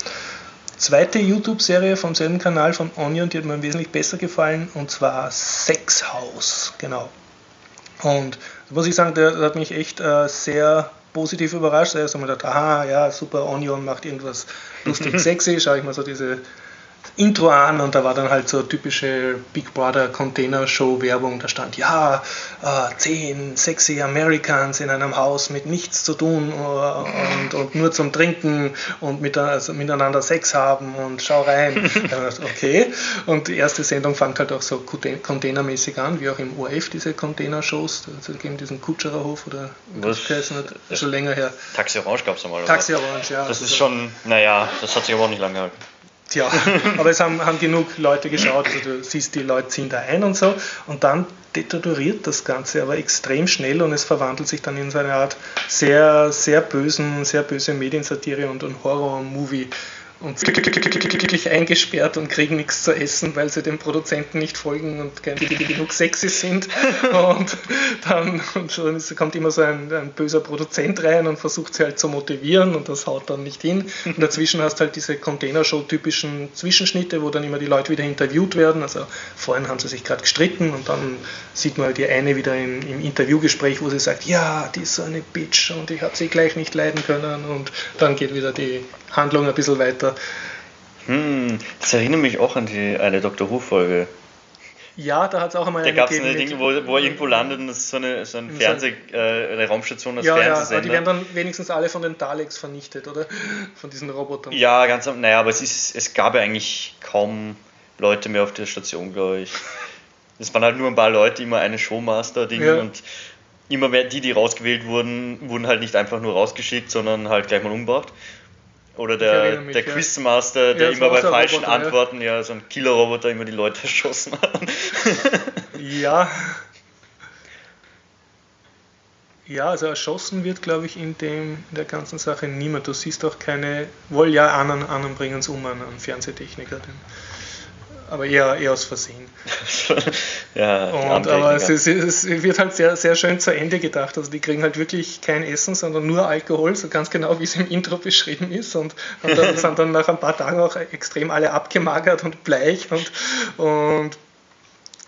Zweite YouTube-Serie vom selben Kanal von Onion, die hat mir wesentlich besser gefallen, und zwar Sex House, genau. Und da muss ich sagen, der, der hat mich echt äh, sehr positiv überrascht. Erst einmal gedacht, aha, ja, super, Onion macht irgendwas lustig sexy, schaue ich mal so diese Intro an und da war dann halt so typische Big Brother Container Show Werbung. Da stand, ja, äh, zehn sexy Americans in einem Haus mit nichts zu tun äh, und, und nur zum Trinken und mit, also miteinander Sex haben und schau rein. okay. Und die erste Sendung fängt halt auch so containermäßig an, wie auch im ORF diese Container Shows. Also gegen diesen Kutschererhof oder was das? Schon länger her. Taxi Orange gab es einmal. Taxi Orange, ja. Das ist schon, naja, das hat sich aber auch nicht lange gehalten. Tja, aber es haben, haben, genug Leute geschaut, also du siehst, die Leute ziehen da ein und so. Und dann deterioriert das Ganze aber extrem schnell und es verwandelt sich dann in so eine Art sehr, sehr bösen, sehr böse Mediensatire und ein Horror-Movie und glücklich eingesperrt und kriegen nichts zu essen, weil sie dem Produzenten nicht folgen und genug sexy sind. Und dann und dann kommt immer so ein, ein, böser Produzent rein und versucht sie halt zu motivieren und das haut dann nicht hin. Und dazwischen hast du halt diese Container-Show-typischen Zwischenschnitte, wo dann immer die Leute wieder interviewt werden. Also vorhin haben sie sich gerade gestritten und dann sieht man halt die eine wieder im, im Interviewgespräch, wo sie sagt, ja, die ist so eine Bitch und ich habe sie gleich nicht leiden können und dann geht wieder die Handlung ein bisschen weiter. Hm, das erinnert mich auch an die eine Dr. Who-Folge. Ja, da hat es auch einmal Da gab es eine Ding, wo, wo er irgendwo landet und das ist so eine, so ein Fernseh, äh, eine Raumstation als ja, Fernsehsender. Ja, die werden dann wenigstens alle von den Daleks vernichtet, oder? Von diesen Robotern. Ja, ganz am, naja, aber es, ist, es gab ja eigentlich kaum Leute mehr auf der Station, glaube ich. Es waren halt nur ein paar Leute, immer eine Showmaster-Ding ja. und immer mehr die, die rausgewählt wurden, wurden halt nicht einfach nur rausgeschickt, sondern halt gleich mal umgebracht. Oder der, mich, der Quizmaster, der ja, immer bei falschen Roboter, Antworten, ja. ja, so ein Killer-Roboter immer die Leute erschossen hat. ja. Ja, also erschossen wird, glaube ich, in, dem, in der ganzen Sache niemand. Du siehst auch keine, wohl ja, anderen, anderen bringen es um, einen Fernsehtechniker. Den, aber eher, eher aus Versehen. ja, und, aber es, ist, es, wird halt sehr, sehr schön zu Ende gedacht. Also die kriegen halt wirklich kein Essen, sondern nur Alkohol, so ganz genau wie es im Intro beschrieben ist. Und, und dann sind dann nach ein paar Tagen auch extrem alle abgemagert und bleich und, und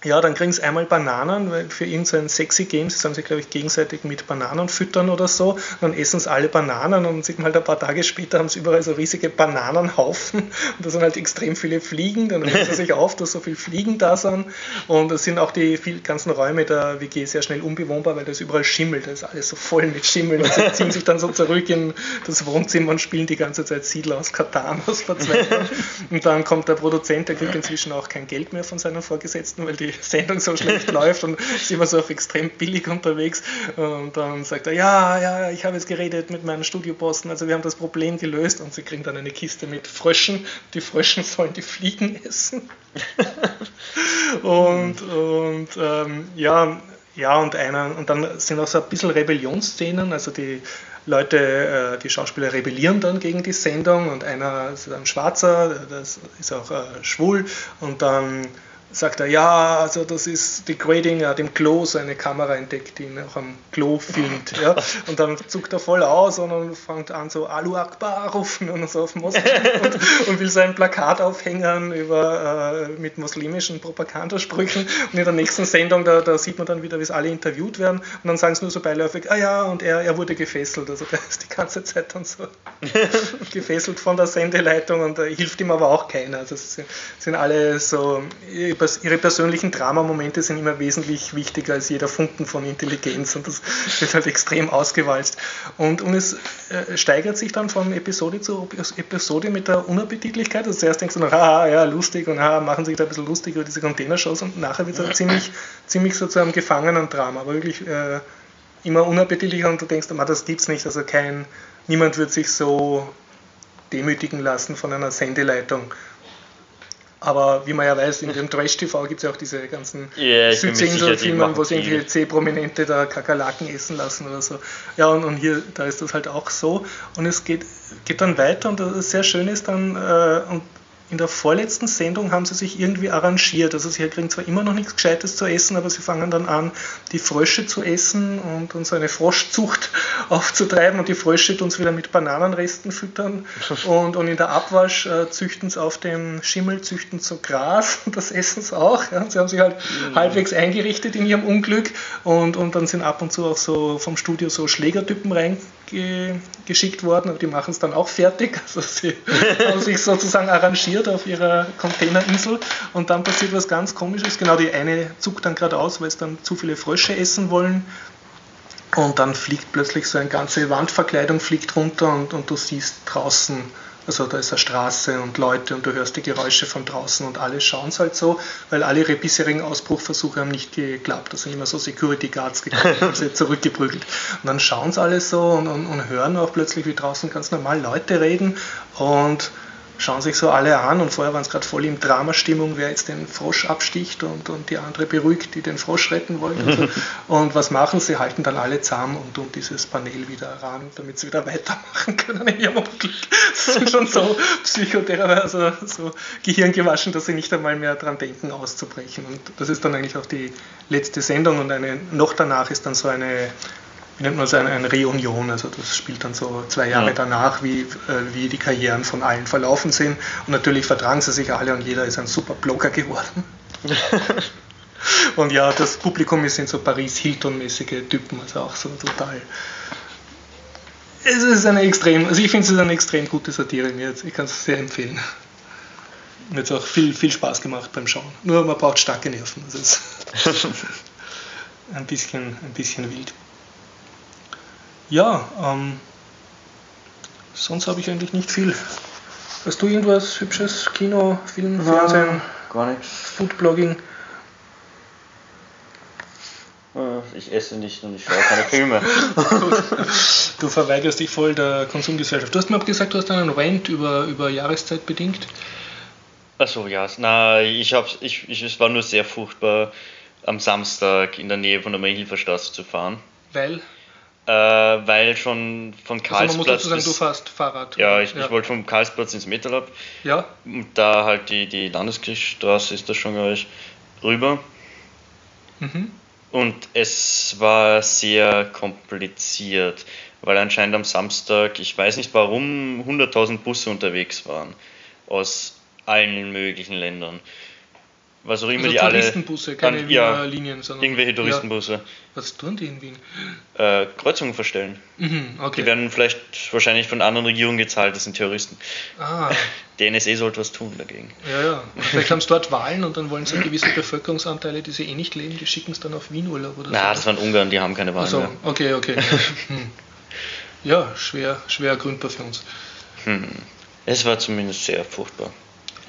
ja, dann kriegen sie einmal Bananen, weil für ihn so ein sexy Game, sie sollen sich, glaube ich, gegenseitig mit Bananen füttern oder so. Dann essen sie alle Bananen und sieht man halt ein paar Tage später haben sie überall so riesige Bananenhaufen und da sind halt extrem viele Fliegen. Dann regt sie sich auf, dass so viele Fliegen da sind. Und es sind auch die ganzen Räume der WG sehr schnell unbewohnbar, weil das überall schimmelt. Da ist alles so voll mit Schimmeln und sie ziehen sich dann so zurück in das Wohnzimmer und spielen die ganze Zeit Siedler aus Katan aus Verzweiflung. Und dann kommt der Produzent, der kriegt inzwischen auch kein Geld mehr von seinen Vorgesetzten, weil die Sendung so schlecht läuft und ist immer so auf extrem billig unterwegs. Und dann sagt er, ja, ja, ich habe jetzt geredet mit meinen Studioposten, also wir haben das Problem gelöst und sie kriegen dann eine Kiste mit Fröschen. Die Fröschen sollen die Fliegen essen. und und ähm, ja, ja, und einer, und dann sind auch so ein bisschen Rebellionsszenen, also die Leute, äh, die Schauspieler rebellieren dann gegen die Sendung und einer ist ein Schwarzer, das ist auch äh, schwul und dann sagt er, ja, also das ist die Grading, er hat im Klo so eine Kamera entdeckt, die ihn auch am Klo filmt. Ja? Und dann zuckt er voll aus und dann fängt an so Alu Akbar rufen und so auf Moslem und, und, will so ein Plakat aufhängen über, äh, mit muslimischen Propagandasprüchen. Und in der nächsten Sendung, da, da sieht man dann wieder, wie es alle interviewt werden und dann sagen sie nur so beiläufig, ah ja, und er, er wurde gefesselt. Also der ist die ganze Zeit dann so gefesselt von der Sendeleitung und da hilft ihm aber auch keiner. Also es sind alle so ihre persönlichen Dramamomente sind immer wesentlich wichtiger als jeder Funken von Intelligenz und das wird halt extrem ausgewalzt. Und, und es äh, steigert sich dann von Episode zu Episode mit der Unappetitlichkeit. Also zuerst denkst du noch, ah, ja, lustig und ah, machen sich da ein bisschen lustig über diese Containershows und nachher wird es halt ziemlich, ziemlich so zu einem gefangenen Drama, aber wirklich äh, immer unappetitlicher und du denkst, ah, das gibt's nicht, also kein, niemand wird sich so demütigen lassen von einer Sendeleitung. Aber wie man ja weiß, in dem Trash-TV gibt es ja auch diese ganzen yeah, Südsinsel-Filme, wo sie irgendwie C-Prominente da Kakerlaken essen lassen oder so. Ja, und, und, hier, da ist das halt auch so. Und es geht, geht dann weiter und das sehr schön ist dann, äh, und in der vorletzten Sendung haben sie sich irgendwie arrangiert. Also sie kriegen zwar immer noch nichts Gescheites zu essen, aber sie fangen dann an, die Frösche zu essen und, so eine Froschzucht aufzutreiben und die Frösche tun sie wieder mit Bananenresten füttern und, und in der Abwasch äh, züchten sie auf dem Schimmel, züchten so Gras und das essen sie auch. Ja. Sie haben sich halt mhm. halbwegs eingerichtet in ihrem Unglück und, und dann sind ab und zu auch so vom Studio so Schlägertypen reingeschickt worden, aber die machen es dann auch fertig. Also sie haben sich sozusagen arrangiert auf ihrer Containerinsel und dann passiert was ganz komisches. Genau, die eine zuckt dann gerade aus, weil es dann zu viele Frösche essen wollen. Und dann fliegt plötzlich so eine ganze Wandverkleidung fliegt runter und, und du siehst draußen also da ist eine Straße und Leute und du hörst die Geräusche von draußen und alle schauen es halt so, weil alle ihre bisherigen Ausbruchversuche haben nicht geklappt. Da sind immer so Security Guards gekommen und sie zurückgeprügelt. Und dann schauen es alle so und, und, und hören auch plötzlich, wie draußen ganz normal Leute reden und schauen sich so alle an und vorher waren es gerade voll in Dramastimmung, wer jetzt den Frosch absticht und, und die andere beruhigt, die den Frosch retten wollen. Und, so. und was machen sie? Halten dann alle zusammen und um dieses Panel wieder ran, damit sie wieder weitermachen können in ihrem Glück. Sie sind schon so Psychotherapeuten, also so gehirngewaschen, dass sie nicht einmal mehr daran denken, auszubrechen. Und das ist dann eigentlich auch die letzte Sendung und eine, noch danach ist dann so eine wie nennt man es, eine, eine Reunion. Also das spielt dann so zwei Jahre ja. danach, wie, äh, wie die Karrieren von allen verlaufen sind. Und natürlich vertragen sie sich alle und jeder ist ein super Blogger geworden. und ja, das Publikum sind so Paris Hilton-mäßige Typen, also auch so total. Es ist eine extrem, also ich finde es ist eine extrem gute Satire. Ich kann es sehr empfehlen. Mir hat es auch viel, viel Spaß gemacht beim Schauen. Nur man braucht starke Nerven. Das ist ein bisschen, ein bisschen wild. Ja, ähm, sonst habe ich eigentlich nicht viel. Hast du irgendwas Hübsches? Kino, Film, Nein, Fernsehen? Gar nichts. Foodblogging? Äh, ich esse nicht und ich schaue keine Filme. du verweigerst dich voll der Konsumgesellschaft. Du hast mir auch gesagt, du hast einen Rant über, über Jahreszeit bedingt. Achso, ja. Na, ich hab's, ich, ich, es war nur sehr furchtbar, am Samstag in der Nähe von der Marilferstraße zu fahren. Weil? Äh, weil schon von Karlsplatz. Also man muss dazu sagen, du fährst Fahrrad. Ja, ich, ja. ich wollte vom Karlsplatz ins Metalab. Ja. Und da halt die, die Landeskirchstraße ist da schon, glaube ich, rüber. Mhm. Und es war sehr kompliziert, weil anscheinend am Samstag, ich weiß nicht warum, 100.000 Busse unterwegs waren aus allen möglichen Ländern was auch immer also die Touristenbusse, alle. keine ja, Linien, sondern. Irgendwelche Touristenbusse. Ja. Was tun die in Wien? Äh, Kreuzungen verstellen. Mhm, okay. Die werden vielleicht wahrscheinlich von anderen Regierungen gezahlt, das sind Terroristen. Ah. Die NSA sollte was tun dagegen. Ja, ja. Vielleicht haben sie dort Wahlen und dann wollen sie gewisse Bevölkerungsanteile, die sie eh nicht leben, die schicken es dann auf Wien Urlaub oder Na, so. das waren Ungarn, die haben keine Wahlen. Achso, okay, okay. Hm. Ja, schwer, schwer gründbar für uns. Hm. Es war zumindest sehr furchtbar.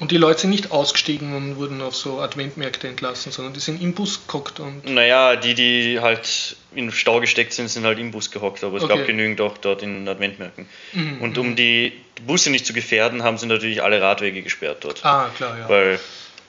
Und die Leute sind nicht ausgestiegen und wurden auf so Adventmärkte entlassen, sondern die sind im Bus gehockt. Und naja, die, die halt in Stau gesteckt sind, sind halt im Bus gehockt, aber es okay. gab genügend auch dort in Adventmärkten. Mhm, und um die Busse nicht zu gefährden, haben sie natürlich alle Radwege gesperrt dort. Ah, klar, ja. Weil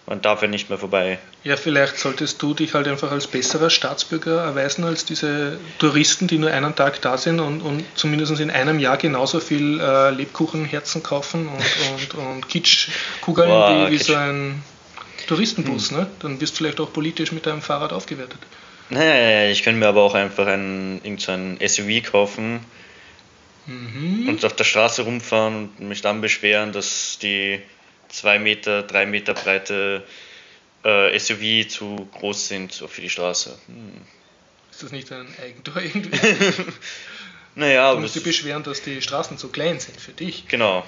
man darf ja nicht mehr vorbei. Ja, vielleicht solltest du dich halt einfach als besserer Staatsbürger erweisen als diese Touristen, die nur einen Tag da sind und, und zumindest in einem Jahr genauso viel äh, Lebkuchenherzen kaufen und, und, und Kitschkugeln wie, wie Kitsch. so ein Touristenbus. Hm. Ne? Dann wirst du vielleicht auch politisch mit deinem Fahrrad aufgewertet. Naja, ich könnte mir aber auch einfach ein, ein SUV kaufen mhm. und auf der Straße rumfahren und mich dann beschweren, dass die zwei Meter, drei Meter breite äh, SUV zu groß sind so für die Straße. Hm. Ist das nicht ein Eigentor irgendwie? naja, du musst dich beschweren, dass die Straßen zu klein sind für dich. Genau.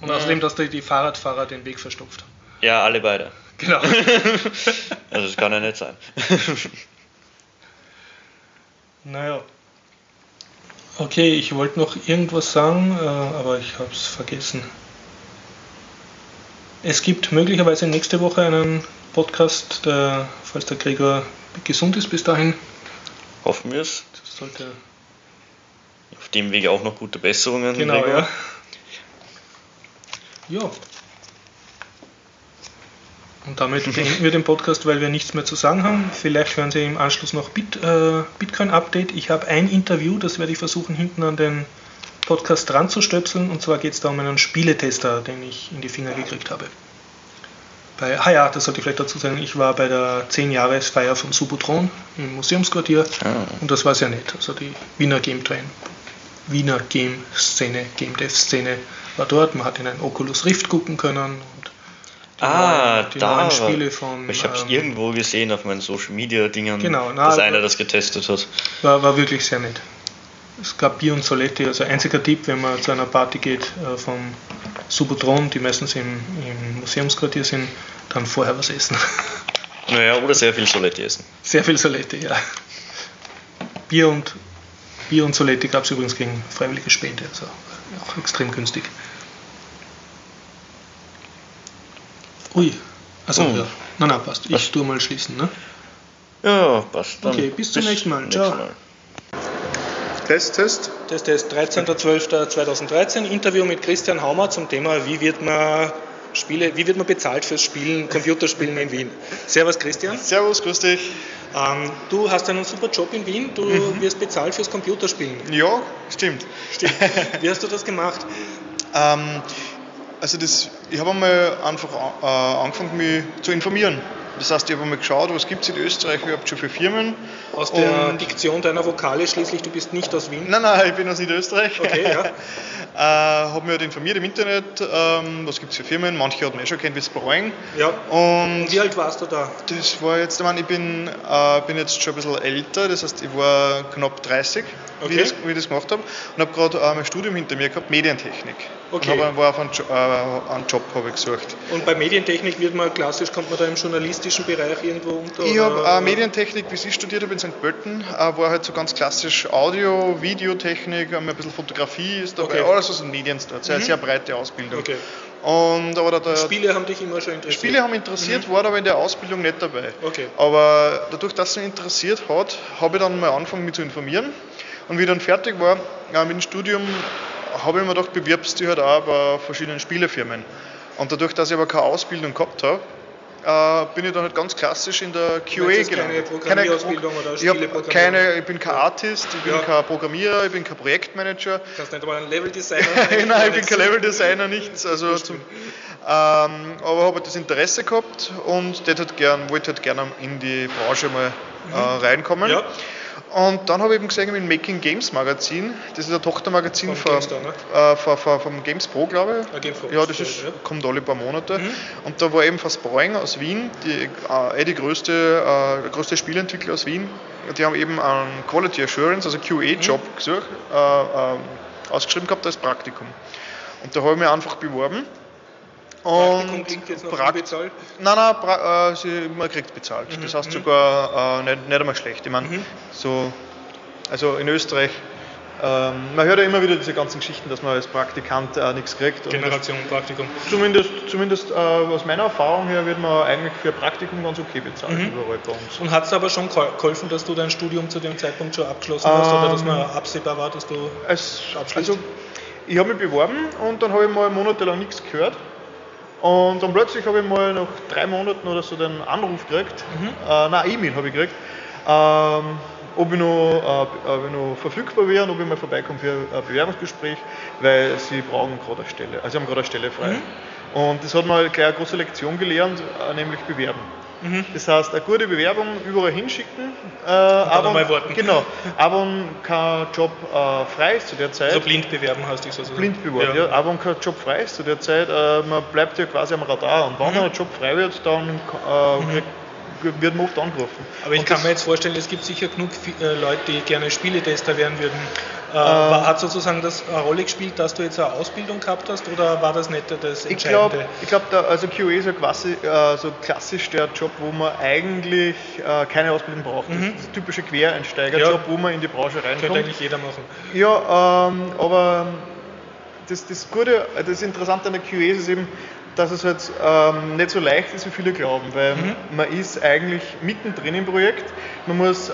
Und ja. außerdem, dass die Fahrradfahrer den Weg verstopft haben. Ja, alle beide. Genau. also das kann ja nicht sein. naja. Okay, ich wollte noch irgendwas sagen, äh, aber ich habe es vergessen. Es gibt möglicherweise nächste Woche einen Podcast, der, falls der Gregor gesund ist bis dahin. Hoffen wir es. Sollte auf dem Wege auch noch gute Besserungen. Genau, Gregor. ja. Ja. Und damit beenden wir den Podcast, weil wir nichts mehr zu sagen haben. Vielleicht hören Sie im Anschluss noch Bit, äh, Bitcoin-Update. Ich habe ein Interview, das werde ich versuchen hinten an den Podcast dran zu stöpseln. Und zwar geht es da um einen Spieletester, den ich in die Finger gekriegt habe. Bei, ah ja, das sollte ich vielleicht dazu sagen, ich war bei der 10-Jahres-Feier vom Subotron im Museumsquartier Ah. und das war sehr nett. Also die Wiener Game Train, Wiener Game-Szene, Game Dev-Szene war dort. Man hat in ein Oculus Rift gucken können. Und die Ah, neuen, die da. Spiele von. ich habe es ähm, irgendwo gesehen auf meinen Social Media Dingern, Genau, na, dass einer das getestet hat. War, war wirklich sehr nett. Es gab Bier und Soletti, also einziger Tipp, wenn man zu einer Party geht äh, vom Subotron, die meistens im, im Museumsquartier sind, dann vorher was essen. Naja, oder sehr viel Soletti essen. Sehr viel Soletti, ja. Bier und, Bier und Soletti gab es übrigens gegen freiwillige Spende, also auch extrem günstig. Ui, also Hm. ja, na na, passt. Ich Was? tue mal schließen, ne? Ja, passt. Dann Okay, bis zum nächsten Mal. Ciao. Test, Test. Das ist 13.12.2013, Interview mit Christian Haumer zum Thema, wie wird man Spiele, wie wird man bezahlt fürs Spielen, Computerspielen in Wien. Servus Christian. Servus, grüß dich. Ähm, du hast einen super Job in Wien, du Mhm. wirst bezahlt fürs Computerspielen. Ja, stimmt. Stimmt. Wie hast du das gemacht? Ähm, also das, ich habe einmal einfach äh, angefangen, mich zu informieren. Das heißt, ich habe einmal geschaut, was gibt es in Österreich überhaupt schon für Firmen. Aus der Und- Diktion deiner Vokale schließlich, du bist nicht aus Wien. Nein, nein, ich bin aus Niederösterreich. Okay, ja. äh, habe mich halt informiert im Internet, ähm, was gibt es für Firmen. Manche hat man eh schon kennt, wie Sparring. Ja. Und Wie alt warst du da? das war jetzt, ich, meine, ich bin, äh, bin jetzt schon ein bisschen älter, das heißt, ich war knapp 30, wie, Okay. ich das, wie ich das gemacht habe. Und habe gerade äh, mein Studium hinter mir gehabt, Medientechnik. Okay. Und habe, war auf einen, jo äh, einen Job habe ich gesucht. Und bei Medientechnik wird man klassisch, kommt man da im journalistischen Bereich irgendwo unter? Ich habe äh, Medientechnik, wie ich studiert habe in St. Pölten, äh, war halt so ganz klassisch Audio, Videotechnik, ähm, ein bisschen Fotografie ist dabei, Okay. alles was in Medien sehr, sehr breite Ausbildung. Okay. Und, aber da, Spiele haben dich immer schon interessiert. Spiele haben interessiert, war aber in der Ausbildung nicht dabei. Okay. Aber dadurch, dass es mich interessiert hat, habe ich dann mal angefangen, mich zu informieren. Und wie ich dann fertig war äh, mit dem Studium, habe ich mir gedacht, bewirbst dich halt auch bei verschiedenen Spielefirmen. Und dadurch, dass ich aber keine Ausbildung gehabt habe, äh, bin ich dann halt ganz klassisch in der QA gelandet. keine Programmierausbildung oder ich, keine, ich bin kein Artist, ich bin Ja. kein Programmierer, ich bin kein Projektmanager. Du kannst nicht einmal ein Level-Designer Nein, ich bin kein Level-Designer, nichts. Also zum, ähm, aber habe halt das Interesse gehabt und das halt gern, wollte halt gerne in die Branche mal äh, reinkommen. Ja. Und dann habe ich eben gesehen im Making Games Magazin, das ist ein Tochtermagazin Vom ne? äh, von, vom Games Pro, glaube ich. Ah, Game Pro, ja, das ist, ja. Mhm. kommt alle paar Monate. Und da war eben von Sproing aus Wien, die, äh, eh die größte, äh, der größte Spielentwickler aus Wien. Die haben eben einen Quality Assurance, also QA-Job Mhm. gesucht, äh, ähm, ausgeschrieben gehabt als Praktikum. Und da habe ich mich einfach beworben. Praktikum Und klingt jetzt noch Prakt- unbezahlt. Nein, nein, pra äh, sie, man kriegt bezahlt. Das heißt sogar äh, nicht, nicht einmal schlecht. Ich meine, so, also in Österreich, ähm, man hört ja immer wieder diese ganzen Geschichten, dass man als Praktikant äh, nichts kriegt. Generation Praktikum. das, zumindest zumindest äh, aus meiner Erfahrung her wird man eigentlich für Praktikum ganz okay bezahlt überall bei uns. Und hat es aber schon gehol- geholfen, dass du dein Studium zu dem Zeitpunkt schon abgeschlossen hast oder dass man absehbar war, dass du. Es, Abschließt. also, ich habe mich beworben und dann habe ich mal monatelang nichts gehört. Und dann plötzlich habe ich mal nach drei Monaten oder so den Anruf gekriegt, äh, nein, E-Mail habe ich gekriegt, ähm, ob, ich noch, äh, ob ich noch verfügbar wäre und ob ich mal vorbeikomme für ein Bewerbungsgespräch, weil sie brauchen gerade eine Stelle, also sie haben gerade eine Stelle frei. Und das hat mir gleich eine große Lektion gelernt, äh, nämlich bewerben. Das heißt, eine gute Bewerbung überall hinschicken, äh, aber, einmal warten. genau, aber kein Job äh, frei ist zu der Zeit. Also blind bewerben hast dich sozusagen. Blind beworben, ja. aber kein Job frei ist zu der Zeit, äh, man bleibt ja quasi am Radar und wenn ein Job frei wird, dann äh, kriegt- wird man oft angerufen. Aber ich Und kann mir jetzt vorstellen, es gibt sicher genug äh, Leute, die gerne Spieletester werden würden. Äh, war- hat sozusagen das eine Rolle gespielt, dass du jetzt eine Ausbildung gehabt hast oder war das nicht das Ich glaube, Entscheidende? ich glaub, da- also QA ist ja quasi äh, so klassisch der Job, wo man eigentlich äh, keine Ausbildung braucht. Das ist der typische Quereinsteigerjob, Ja. wo man in die Branche Könnte reinkommt. eigentlich jeder machen. Ja, ähm, aber das, das Gute, äh, das Interessante an der QA ist eben, dass es halt ähm, nicht so leicht ist, wie viele glauben, weil Mhm. man ist eigentlich mittendrin im Projekt. Man muss äh,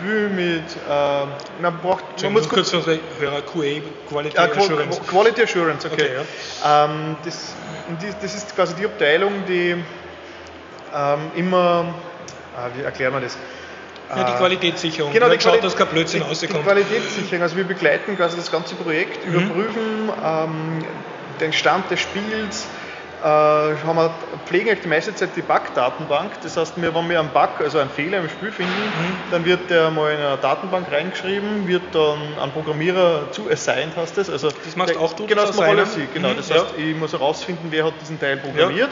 viel mit, äh, man braucht, man muss kurz für unsere Hörer QA, Quality ja, Qual- Assurance. Quality Assurance, okay. Okay, ähm, das, das ist quasi die Abteilung, die ähm, immer, äh, wie erklären wir das? Ja, die Qualitätssicherung. Genau, die schaut, dass kein Blödsinn die, rauskommt. die Qualitätssicherung. Also wir begleiten quasi das ganze Projekt, Mhm. überprüfen ähm, den Stand des Spiels, äh, haben wir, pflegen eigentlich die meiste Zeit die Bug-Datenbank. Das heißt, wir, wenn wir einen Bug, also einen Fehler im Spiel finden, Mhm. dann wird der mal in eine Datenbank reingeschrieben, wird dann an Programmierer zu assigned, heißt das. Also Das machst der, auch du, Genau, das mache alles ich. Genau, Mhm, das ja. heißt, ich muss herausfinden, wer hat diesen Teil programmiert.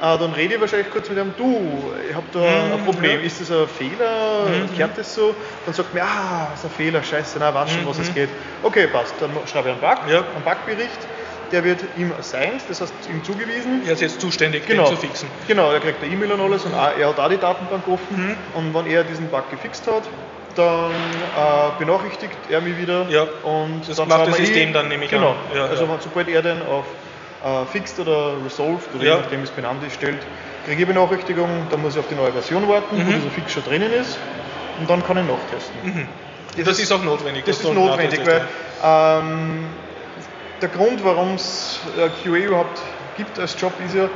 Äh, dann rede ich wahrscheinlich kurz mit ihm, du, ich habe da Mhm, ein Problem, ja. ist das ein Fehler, Mhm. kehrt das so? Dann sagt mir, ah, ist ein Fehler, scheiße, na, weiß schon, was es Mhm. geht. Okay, passt, dann schreibe ich einen Bug, Ja. einen Bugbericht, der wird ihm assigned, das heißt ihm zugewiesen. Er ist jetzt zuständig, Genau. den zu fixen. Genau, er kriegt eine E-Mail und alles und er hat auch die Datenbank offen Mhm. und wenn er diesen Bug gefixt hat, dann äh, benachrichtigt er mich wieder Ja, und das dann macht das System eh- dann, nehme ich genau. an. Ja, also ja. sobald er den auf äh, fixed oder resolved oder Ja. nachdem es benannt ist, stellt, kriege ich Benachrichtigung, dann muss ich auf die neue Version warten, wo Mhm. dieser Fix schon drinnen ist und dann kann ich nachtesten. Mhm. Das, ist auch notwendig. Das ist notwendig, weil ähm, der Grund, warum es äh, QA überhaupt gibt als Job, ist ja,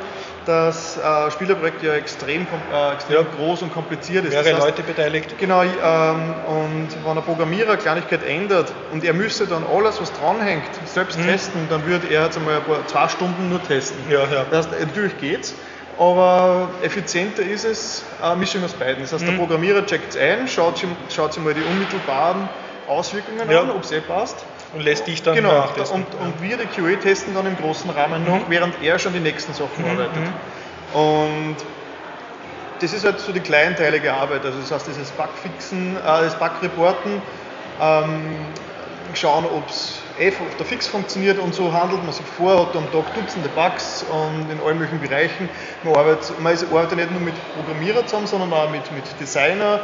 dass äh, Spielerprojekte ja extrem, äh, extrem Ja. groß und kompliziert ist. Mehrere Das heißt, Leute beteiligt. Genau, ähm, und wenn ein Programmierer eine Kleinigkeit ändert und er müsste dann alles, was dranhängt, selbst Mhm. testen, dann würde er jetzt einmal ein paar, zwei Stunden nur testen. Ja, ja. Das heißt, natürlich geht's, aber effizienter ist es eine Mischung aus beiden. Das heißt, der Mhm. Programmierer checkt es ein, schaut sich, schaut sich mal die unmittelbaren Auswirkungen Ja. an, ob es eh passt. Und lässt dich dann Genau, nachtesten. und, und wir, die QA, testen dann im großen Rahmen noch, Mhm. während er schon die nächsten Sachen Mhm, arbeitet. mhm. Und das ist halt so die kleinteilige Arbeit. Also das heißt, dieses Bugfixen, äh, das Bugreporten, ähm, schauen, ob es auf der Fix funktioniert und so handelt man sich vor, hat am Tag Dutzende Bugs und in allen möglichen Bereichen. Man arbeitet, man arbeitet nicht nur mit Programmierer zusammen, sondern auch mit, mit Designer,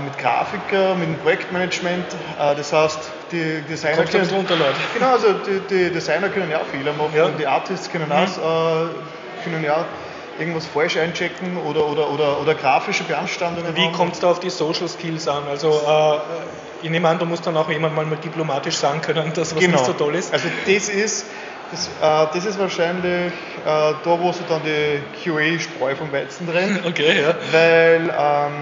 mit Grafiker, mit dem Projektmanagement. Äh, das heißt, die Designer Kommt können, runter, Leute. Genau, also die, die Designer können ja auch Fehler machen Ja. und die Artists können, Mhm. auch, äh, können ja irgendwas falsch einchecken oder, oder, oder, oder grafische Beanstandungen Wie kommt es da auf die Social Skills an? Also, äh, ich nehme an, du musst dann auch jemand mal diplomatisch sagen können, dass was genau. nicht so toll ist. Also das ist, das, äh, das ist wahrscheinlich äh, da, wo sie dann die QA-Spreu vom Weizen trennen. Okay, ja. Weil ähm,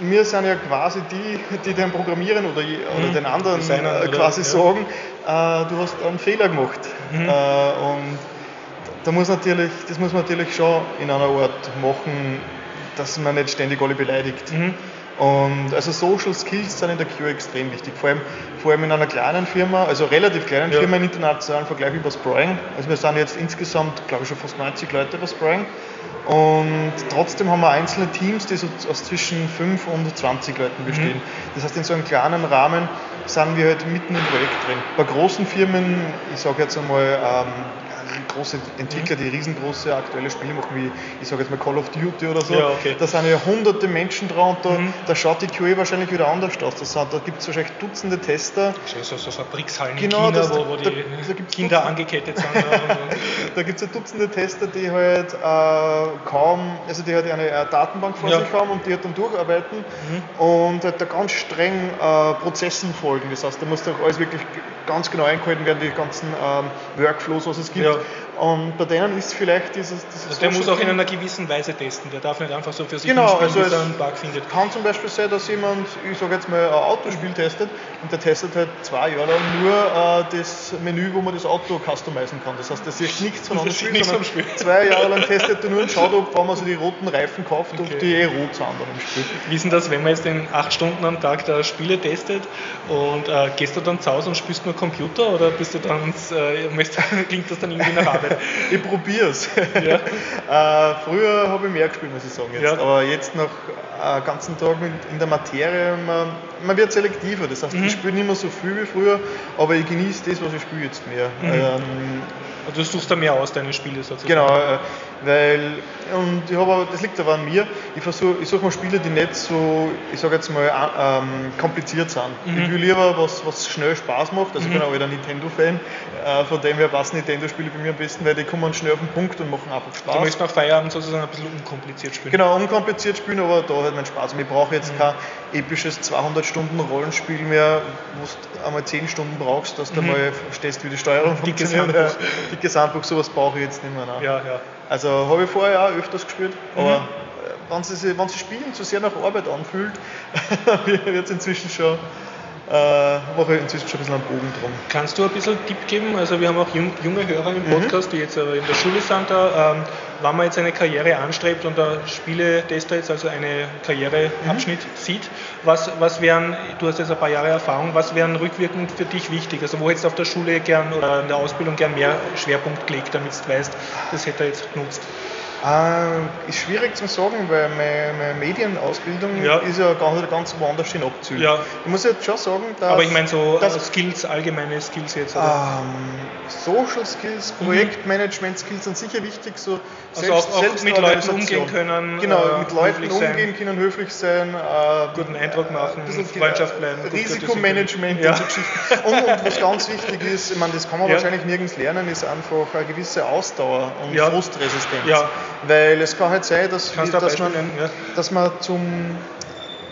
wir sind ja quasi die, die den Programmieren oder, oder Mhm. den anderen Designern äh, oder- quasi ja. sagen, äh, du hast einen Fehler gemacht. Mhm. Äh, und da muss natürlich, das muss man natürlich schon in einer Art machen, dass man nicht ständig alle beleidigt. Mhm. Und also Social Skills sind in der QA extrem wichtig, vor allem, vor allem in einer kleinen Firma, also relativ kleinen Ja. Firma im internationalen Vergleich über Spring. Also wir sind jetzt insgesamt, glaube ich, schon fast 90 Leute bei Spring. Und trotzdem haben wir einzelne Teams, die so aus zwischen 5 und 20 Leuten bestehen. Mhm. Das heißt, in so einem kleinen Rahmen sind wir halt mitten im Projekt drin. Bei großen Firmen, ich sage jetzt einmal, ähm, große Entwickler, Mhm. die riesengroße aktuelle Spiele machen, wie ich sage jetzt mal Call of Duty oder so, Ja, okay. da sind ja hunderte Menschen dran und da, Mhm. da schaut die QA wahrscheinlich wieder anders aus. Das sind, da gibt es wahrscheinlich Dutzende Tester, So, so, so Fabrikshallen Genau, in China, das- wo, wo da- die da gibt's Kinder Dutzende. angekettet sind. ja, und, und. da gibt es ja Dutzende Tester, die halt äh, kaum, also die halt eine, äh, Datenbank vor Ja. sich haben und die halt dann durcharbeiten und halt da ganz streng äh, Prozessen folgen. Das heißt, da muss doch alles wirklich ganz genau eingehalten werden, die ganzen ähm, Workflows, was es gibt. Ja. Und bei denen ist vielleicht dieses, dieses Also der muss auch in einer gewissen Weise testen. Der darf nicht einfach so für sich Genau, also bis er einen Bug findet. kann zum Beispiel sein, dass jemand, ich sage jetzt mal, ein Autospiel testet und der testet halt zwei Jahre lang nur äh, das Menü, wo man das Auto customizen kann. Das heißt, der sieht nichts von einem Spiel, nichts sondern Spiel. zwei Jahre lang testet er nur und schaut, ob man so die roten Reifen kauft, Okay. die eh rot sind dann im Spiel. Wie ist denn das, wenn man jetzt in acht Stunden am Tag da Spiele testet und äh, gehst du dann zu Hause und spielst nur Computer oder bist du dann, äh, klingt das dann irgendwie nach Arbeit? Ich probier's. Ja. äh, früher habe ich mehr gespielt, muss ich sagen. Jetzt. Ja. Aber jetzt nach äh, ganzen Tag mit, in der Materie, man, man wird selektiver. Das heißt, Mhm. ich spiele nicht mehr so viel wie früher, aber ich genieße das, was ich spiele jetzt mehr. Mhm. Ähm, Also du suchst da mehr aus, deine Spiele sozusagen. Genau, äh, weil, und ich habe, das liegt aber an mir, ich ich suche mal Spiele, die nicht so, ich sage jetzt mal, ähm, kompliziert sind. Mhm. Ich will lieber was, was schnell Spaß macht, also ich bin auch wieder Nintendo-Fan, äh, von dem her passen Nintendo-Spiele bei mir am besten, weil die kommen schnell auf den Punkt und machen einfach Du Spaß. möchtest nach Feierabend sozusagen ein bisschen unkompliziert spielen. Genau, unkompliziert spielen, aber da hat mein Spaß. Und ich brauche jetzt Mhm. kein episches 200 Stunden Rollenspiel mehr, wo du einmal 10 Stunden brauchst, dass du Mhm. mal verstehst, wie die Steuerung funktioniert. Handbuch. Ja, Dickes Handbuch, sowas brauche ich jetzt nicht mehr. Nein. Ja, ja. Also habe ich vorher auch öfters gespielt, aber mhm. wenn, sie, wenn sie spielen zu sehr nach Arbeit anfühlt, wird es inzwischen schon äh, mache ich inzwischen schon ein bisschen einen Bogen drum. Kannst du ein bisschen Tipp geben? Also wir haben auch junge Hörer im mhm. Podcast, mhm. die jetzt aber in der Schule sind. Da, ähm, wenn man jetzt eine Karriere anstrebt und der Spieletester jetzt also einen Karriereabschnitt mhm. sieht, was, was wären, du hast jetzt ein paar Jahre Erfahrung, was wären rückwirkend für dich wichtig? Also wo hättest du auf der Schule gern oder in der Ausbildung gern mehr Schwerpunkt gelegt, damit du weißt, das hätte er jetzt genutzt? Äh, ist schwierig zu sagen, weil meine, meine Medienausbildung ja. ist ja ganz, ganz woanders hin abzügelt. Ja. Ich muss jetzt schon sagen, dass. Aber ich meine so dass, Skills, allgemeine Skills jetzt. Oder? Ähm, Social Skills, mhm. Projektmanagement Skills sind sicher wichtig. So also auch, auch mit Leuten umgehen können. Genau, äh, mit Leuten umgehen sein. können, höflich sein. Äh, guten Eindruck machen, äh, Freundschaft bleiben. Risikomanagement ja. und so Geschichten. Und, und, was ganz wichtig ist, ich meine, das kann man ja. wahrscheinlich nirgends lernen, ist einfach eine gewisse Ausdauer und Frustresistenz. Weil es kann halt sein, dass, dass, man, ja. dass man zum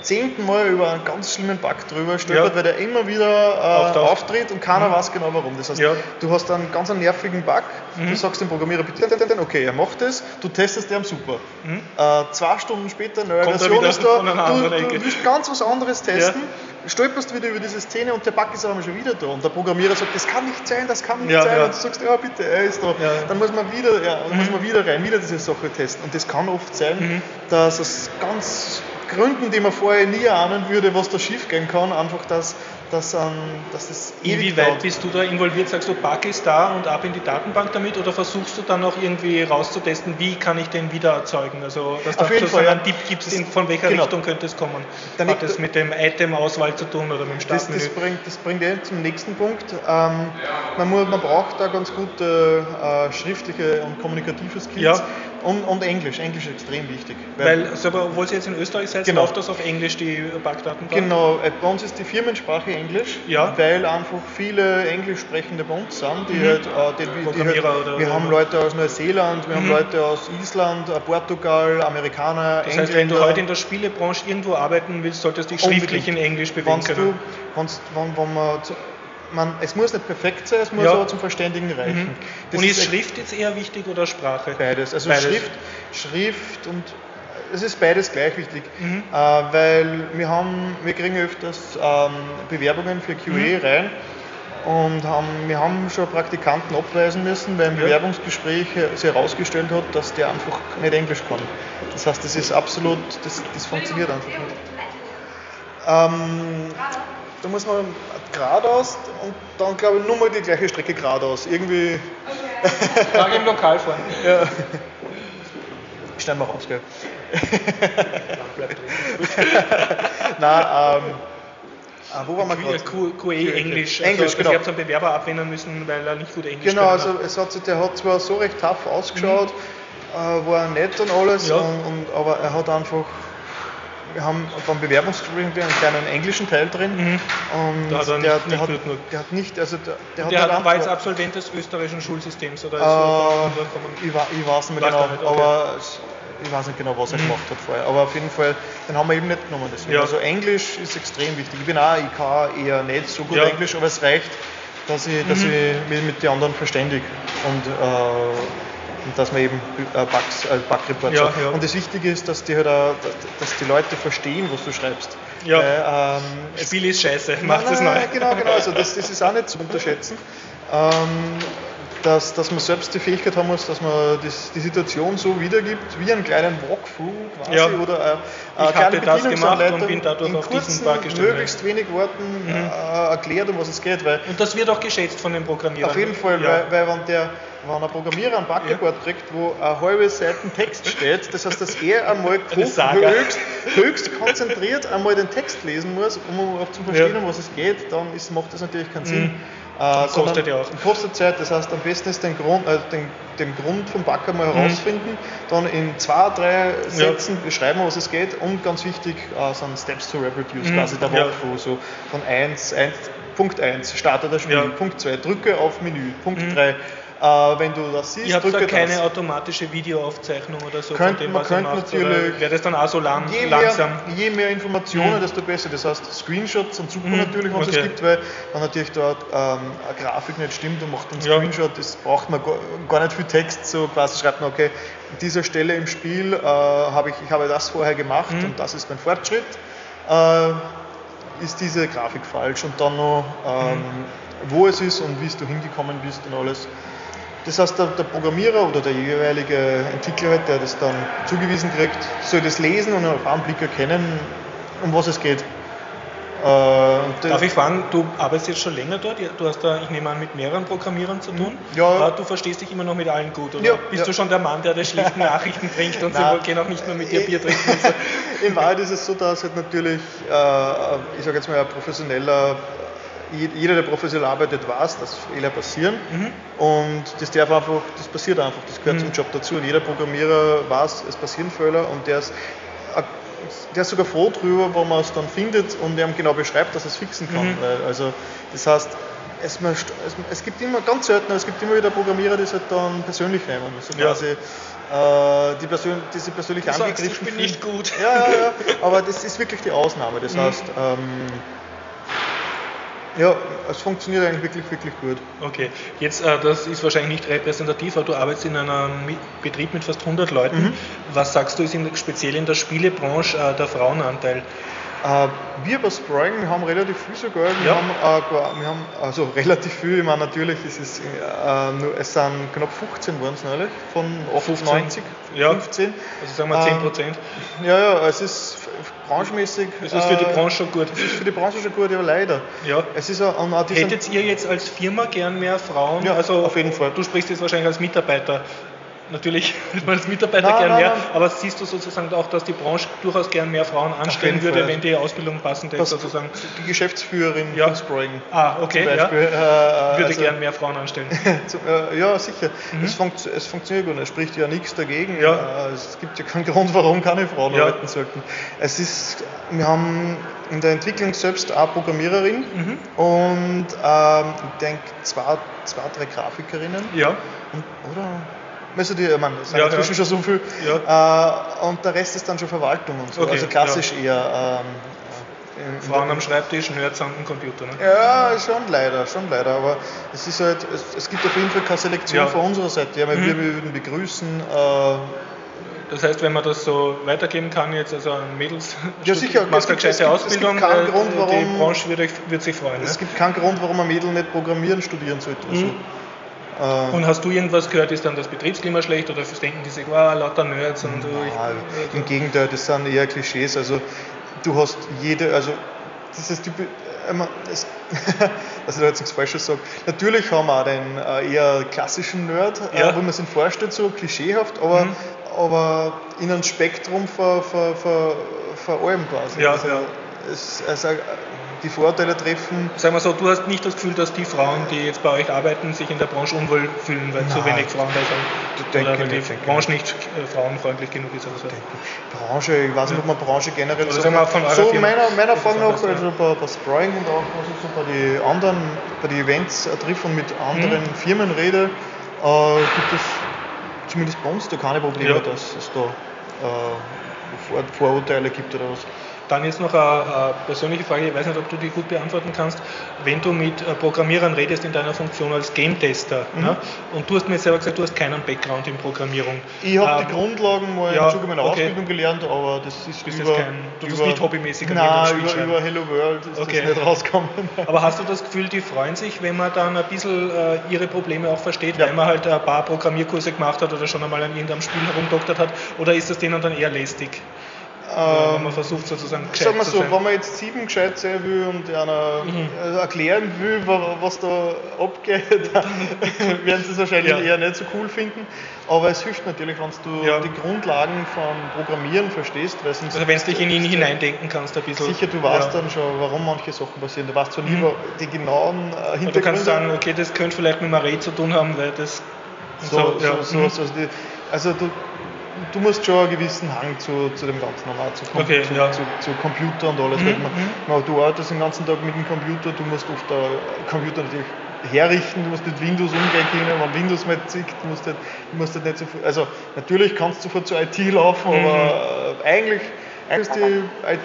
zehnten Mal über einen ganz schlimmen Bug drüber stolpert, ja. weil der immer wieder äh, auftritt und keiner mhm. weiß genau warum. Das heißt, ja. du hast einen ganz einen nervigen Bug, mhm. du sagst dem Programmierer, bitte, okay, er macht es, du testest den super. Mhm. Äh, zwei Stunden später, neue Kommt Version ist da, du, du willst ganz was anderes testen. Ja stolperst wieder über diese Szene und der Bug ist aber schon wieder da. Und der Programmierer sagt, das kann nicht sein, das kann nicht ja, sein. Und du sagst, ja bitte, er ist da. Dann muss man wieder, ja, mhm. muss man wieder rein, wieder diese Sache testen. Und das kann oft sein, mhm. dass es ganz Gründen, die man vorher nie ahnen würde, was da schief gehen kann, einfach, dass, dass, ähm, dass das ewig Inwieweit dauert. bist du da involviert? Sagst du, Bug ist da und ab in die Datenbank damit oder versuchst du dann auch irgendwie rauszutesten, wie kann ich den wieder erzeugen? Also, dass Auf du so einen Tipp gibst, von welcher genau. Richtung könnte es kommen? Dann Hat das mit dem Item-Auswahl zu tun oder mit dem Startmenü? Das, das, bringt, das bringt eh zum nächsten Punkt. Ähm, man, muss, man braucht da ganz gute äh, schriftliche und kommunikative Skills. Ja. Und, und, Englisch, Englisch ist extrem wichtig. Weil, weil obwohl Sie jetzt in Österreich seid, genau. läuft das auf Englisch, die Backdaten? Genau, äh, bei uns ist die Firmensprache Englisch, ja. weil einfach viele englisch sprechende bei uns sind, die mhm. halt, äh, die, die, die halt, wir haben Leute aus Neuseeland, wir mhm. haben Leute aus Island, äh, Portugal, Amerikaner, das heißt, wenn du heute in der Spielebranche irgendwo arbeiten willst, solltest du dich schriftlich in Englisch bewegen können. Du, wenn, wenn, wenn man man, es muss nicht perfekt sein, es muss ja. aber zum Verständigen reichen. Mhm. Und ist, ist Schrift jetzt eher wichtig oder Sprache? Beides. Also beides. Schrift, Schrift und es ist beides gleich wichtig, mhm. äh, weil wir haben, wir kriegen öfters ähm, Bewerbungen für QA mhm. rein und haben, wir haben schon Praktikanten abweisen müssen, weil im ja. Bewerbungsgespräch sich herausgestellt hat, dass der einfach nicht Englisch kann. Das heißt, das ist absolut, das, das funktioniert einfach nicht. Ähm, da muss man geradeaus und dann glaube ich nur mal die gleiche Strecke geradeaus. Irgendwie. Okay. im Lokal fahren. Ja. Schneiden wir raus, gell? Nein, ähm. Ah, wo waren wir gerade? QE Englisch. Englisch, also, genau. Ich habe so einen Bewerber ablehnen müssen, weil er nicht gut Englisch Genau, also es hat, der hat zwar so recht tough ausgeschaut, mhm. äh, war nett und alles, ja. und, und, aber er hat einfach wir haben beim Bewerbungsgespräch einen kleinen englischen Teil drin. Mhm. Und da hat er der, nicht, der, hat, der, hat, nicht, also der, der, der hat, war jetzt Absolvent des österreichischen Schulsystems oder äh, ich, ich, weiß nicht mehr genau, nicht, okay. aber ich weiß nicht genau, was er mhm. gemacht hat vorher. Aber auf jeden Fall, den haben wir eben nicht genommen. Ja. Also Englisch ist extrem wichtig. Ich bin auch, ich kann eher nicht so gut ja. Englisch, aber es reicht, dass ich, dass mhm. ich mich mit den anderen verständige. Und äh, und dass man eben äh, Bugs, äh, Bug ja, ja. Und das Wichtige ist, dass die, halt auch, dass die Leute verstehen, was du schreibst. Ja. Weil, ähm, Spiel ist scheiße, macht es neu. Genau, genau. Also das, das ist auch nicht zu unterschätzen. Ähm, dass, dass man selbst die Fähigkeit haben muss, dass man das, die Situation so wiedergibt, wie einen kleinen Walkthrough quasi ja. oder eine kleine Bedienungsanleitung in kurzen, möglichst wenig Worten mhm. äh, erklärt, um was es geht. Weil Und das wird auch geschätzt von den Programmierern. Auf jeden Fall, ja. weil, weil wenn der wenn ein Programmierer ein Buggeboard ja. kriegt, wo eine halbe Seite Text steht, das heißt, dass er einmal höchst, höchst, konzentriert einmal den Text lesen muss, um auch zu verstehen, ja. um was es geht, dann ist, macht das natürlich keinen Sinn. Mhm. Äh, kostet ja auch. Kostet Zeit, das heißt, am besten ist den Grund, äh, den, den Grund vom Bug einmal mhm. herausfinden, dann in zwei, drei Sätzen ja. beschreiben, was es geht und ganz wichtig äh, sind Steps to Reproduce, mhm. quasi der Walkthrough, so von 1, 1 Punkt 1, starte das Spiel, Punkt 2, drücke auf Menü, Punkt 3, Äh, wenn du das siehst, Ich habe da keine das. automatische Videoaufzeichnung oder so Könnt- von dem, man was ihr könnte natürlich- wäre das dann auch so lang, Je langsam? mehr, je mehr Informationen, Mhm. desto besser. Das heißt, Screenshots sind super Mhm, natürlich, es okay. es gibt, weil wenn natürlich dort ähm, eine Grafik nicht stimmt und macht einen Ja. Screenshot, das braucht man gar, gar nicht viel Text, so quasi schreibt man, okay, an dieser Stelle im Spiel äh, habe ich, ich habe das vorher gemacht Mhm. und das ist mein Fortschritt. Äh, ist diese Grafik falsch und dann noch, ähm, wo es ist und wie du hingekommen bist und alles. Das heißt, der, der Programmierer oder der jeweilige Entwickler, der das dann zugewiesen kriegt, soll das lesen und auf einen Blick erkennen, um was es geht. Äh, Darf ich fragen, du arbeitest jetzt schon länger dort? Du hast da, ich nehme an, mit mehreren Programmierern zu tun. Ja. Äh, Du verstehst dich immer noch mit allen gut, oder? Ja, Bist ja. du schon der Mann, der die schlichten Nachrichten bringt und Nein. sie gehen auch nicht nur mit dir Bier trinken? So? In Wahrheit ist es so, dass halt natürlich, äh, ich sage jetzt mal, ein professioneller, jeder, der professionell arbeitet, weiß, dass Fehler passieren. Und das darf einfach, das passiert einfach, das gehört zum Job dazu. Und jeder Programmierer weiß, es passieren Fehler und der ist, äh, der ist sogar froh drüber, wo man es dann findet und ihm genau beschreibt, dass er es fixen kann. Weil, also, das heißt, es, es, gibt immer, ganz selten, es gibt immer wieder Programmierer, die es halt dann persönlich nehmen. Also Ja. äh, die, Persön die sich persönlich Du sagst, angegriffen ich bin nicht gut. Ja, ja, ja, aber das ist wirklich die Ausnahme. Das Mhm. heißt, ähm, ja, es funktioniert eigentlich wirklich, wirklich gut. Okay, jetzt, äh, das ist wahrscheinlich nicht repräsentativ, aber du arbeitest in einem Betrieb mit fast 100 Leuten. Mhm. Was sagst du, ist in, speziell in der Spielebranche äh, der Frauenanteil? Äh, wir bei Sprang, wir haben relativ viel sogar. Wir, Ja. haben, äh, wir haben also relativ viel, ich meine natürlich, ist es, äh, nur, es sind knapp 15 waren es neulich, von 98, Ja. 15. Also sagen wir Ähm, 10 Prozent. Ja, ja, es ist branchmäßig. Das ist für die äh, Branche schon gut. Es ist für die Branche schon gut, ja leider. Ja. Es ist auch diese- Hättet ihr jetzt als Firma gern mehr Frauen? Ja, also auf jeden Fall. Du sprichst jetzt wahrscheinlich als Mitarbeiter. Natürlich hätte man als Mitarbeiter Nein, gern nein, mehr, nein. aber siehst du sozusagen auch, dass die Branche durchaus gern mehr Frauen anstellen würde, Fall. wenn die Ausbildung passend ist was, sozusagen? die Geschäftsführerin Ja. von Sprang. Ah, okay, zum ja. Beispiel. Äh, Würde also- gern mehr Frauen anstellen. Zum- äh, Ja, sicher. Es, funkt, es funktioniert gut. Es spricht ja nichts dagegen. Mhm. Ja. Äh, Es gibt ja keinen Grund, warum keine Frauen Ja. arbeiten sollten. Es ist, wir haben in der Entwicklung selbst eine Programmiererin Mhm. und ähm, ich denke zwei, zwei, drei Grafikerinnen. Ja, Und, oder? Also die, ich meine, es sind Ja, inzwischen ja. schon so viel. Äh, und der Rest ist dann schon Verwaltung und so. Okay, also klassisch eher. Ähm, äh, Frauen am Schreibtisch, Nerds am Computer. Ne? ja, schon leider, schon leider. Aber es ist halt, es, es gibt auf jeden Fall keine Selektion Ja. von unserer Seite. Ja, weil wir, wir würden begrüßen. Äh, Das heißt, wenn man das so weitergeben kann, jetzt also an Mädels, Ja, sicher. macht Es eine gescheite gibt- es Ausbildung, gibt keinen äh, Grund, die warum- Branche würde, würde sich freuen. Ne? es gibt keinen Grund, warum ein Mädel nicht Programmieren studieren sollte. Also, äh, Und hast du irgendwas gehört, ist dann das Betriebsklima schlecht oder denken die sich, wow, lauter Nerds und Ah, Im Gegenteil, das sind eher Klischees. Also du hast jede, also dieses Typ, äh, man, es, dass ich da jetzt nichts Falsches sage. Natürlich haben wir auch den äh, eher klassischen Nerd, Ja. äh, wo man sich vorstellt, so klischeehaft, aber, Mhm. aber in einem Spektrum ver, ver allem quasi. Ja, also, ja. Es, also äh, die Vorteile treffen. Sagen wir so, du hast nicht das Gefühl, dass die Frauen, die jetzt bei euch arbeiten, sich in der Branche unwohl fühlen, weil zu Nein. wenig Frauen da sind. Oder weil ich die nicht, Branche nicht äh, frauenfreundlich genug ist. Oder so. Branche, ich weiß nicht, ob man Branche generell Oder so, sagen wir von so meiner, meiner Erfahrung nach, ja. also bei, bei Spring und auch was ich so bei den anderen, bei den Events äh, trifft und mit anderen Mhm. Firmen rede, äh, gibt es zumindest bei uns da keine Probleme, Ja. dass es da äh, Vor Vorurteile gibt oder was. Dann jetzt noch eine, persönliche Frage, ich weiß nicht, ob du die gut beantworten kannst. Wenn du mit äh, Programmierern redest in deiner Funktion als Game-Tester, Mhm. ne? und du hast mir jetzt selber gesagt, du hast keinen Background in Programmierung. Ich habe Ähm, die Grundlagen mal ja, im Zuge meiner okay. Ausbildung gelernt, aber das ist bist über, jetzt kein- du über, nicht hobbymäßig an Nein, irgendeinem über, über Hello World ist Okay. das nicht rausgekommen. Aber hast du das Gefühl, die freuen sich, wenn man dann ein bisschen äh, ihre Probleme auch versteht, Ja. weil man halt ein paar Programmierkurse gemacht hat oder schon einmal an irgendeinem Spiel herumdoktert hat? Oder ist das denen dann eher lästig? Wenn man versucht sozusagen gescheit Sagen wir zu so, sein? wenn man jetzt sieben gescheit sein will und einer Mhm. äh, erklären will, wa- was da abgeht, dann werden sie es wahrscheinlich Ja. eher nicht so cool finden. Aber es hilft natürlich, wenn du Ja. die Grundlagen von Programmieren verstehst, weil sonst Also wenn du dich in ihn hineindenken kannst ein bisschen. sicher du weißt ja. dann schon, warum manche Sachen passieren. Du weißt zwar nie Mhm. die genauen äh, Und Hintergründe. du kannst sagen, okay, das könnte vielleicht mit Marie zu tun haben, weil das. so, so, so, Mhm. so, also, die, also du, du musst schon einen gewissen Hang zu, zu dem Ganzen haben, zu, Com- Okay, zu, ja. zu, zu Computer und alles. Mhm, weil man, mhm. man, du arbeitest den ganzen Tag mit dem Computer, du musst oft der Computer natürlich herrichten, du musst mit Windows umgehen können, wenn Windows mal zickt, du musst du musst halt nicht sofort, also natürlich kannst du sofort zur IT laufen, mhm. aber äh, eigentlich, eigentlich ist die IT,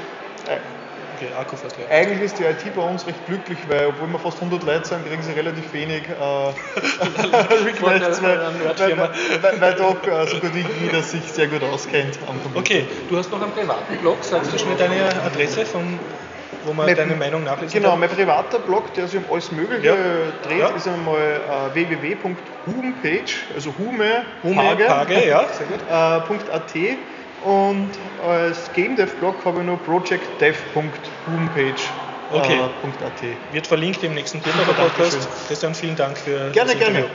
Okay, Akku fast leer. Eigentlich ist die IT bei uns recht glücklich, weil obwohl wir fast 100 Leute sind, kriegen sie relativ wenig äh, Requests, weil, weil, weil, weil, doch äh, so gut wie jeder sich sehr gut auskennt am Computer. Okay, du hast noch einen privaten Blog, sagst du schnell deine Adresse vom wo man mein, deine Meinung nachlesen Genau, kann? mein privater Blog, der sich um alles Mögliche ja. dreht, ja. ist einmal äh, www.humepage, also Hume, Hume Page, Page ja, sehr gut. Äh, .at und als Game Dev Blog habe ich noch projectdev.homepage. Okay. Äh, Wird verlinkt im nächsten Twitter Podcast. Christian, vielen Dank für gerne, das Interview. Gerne.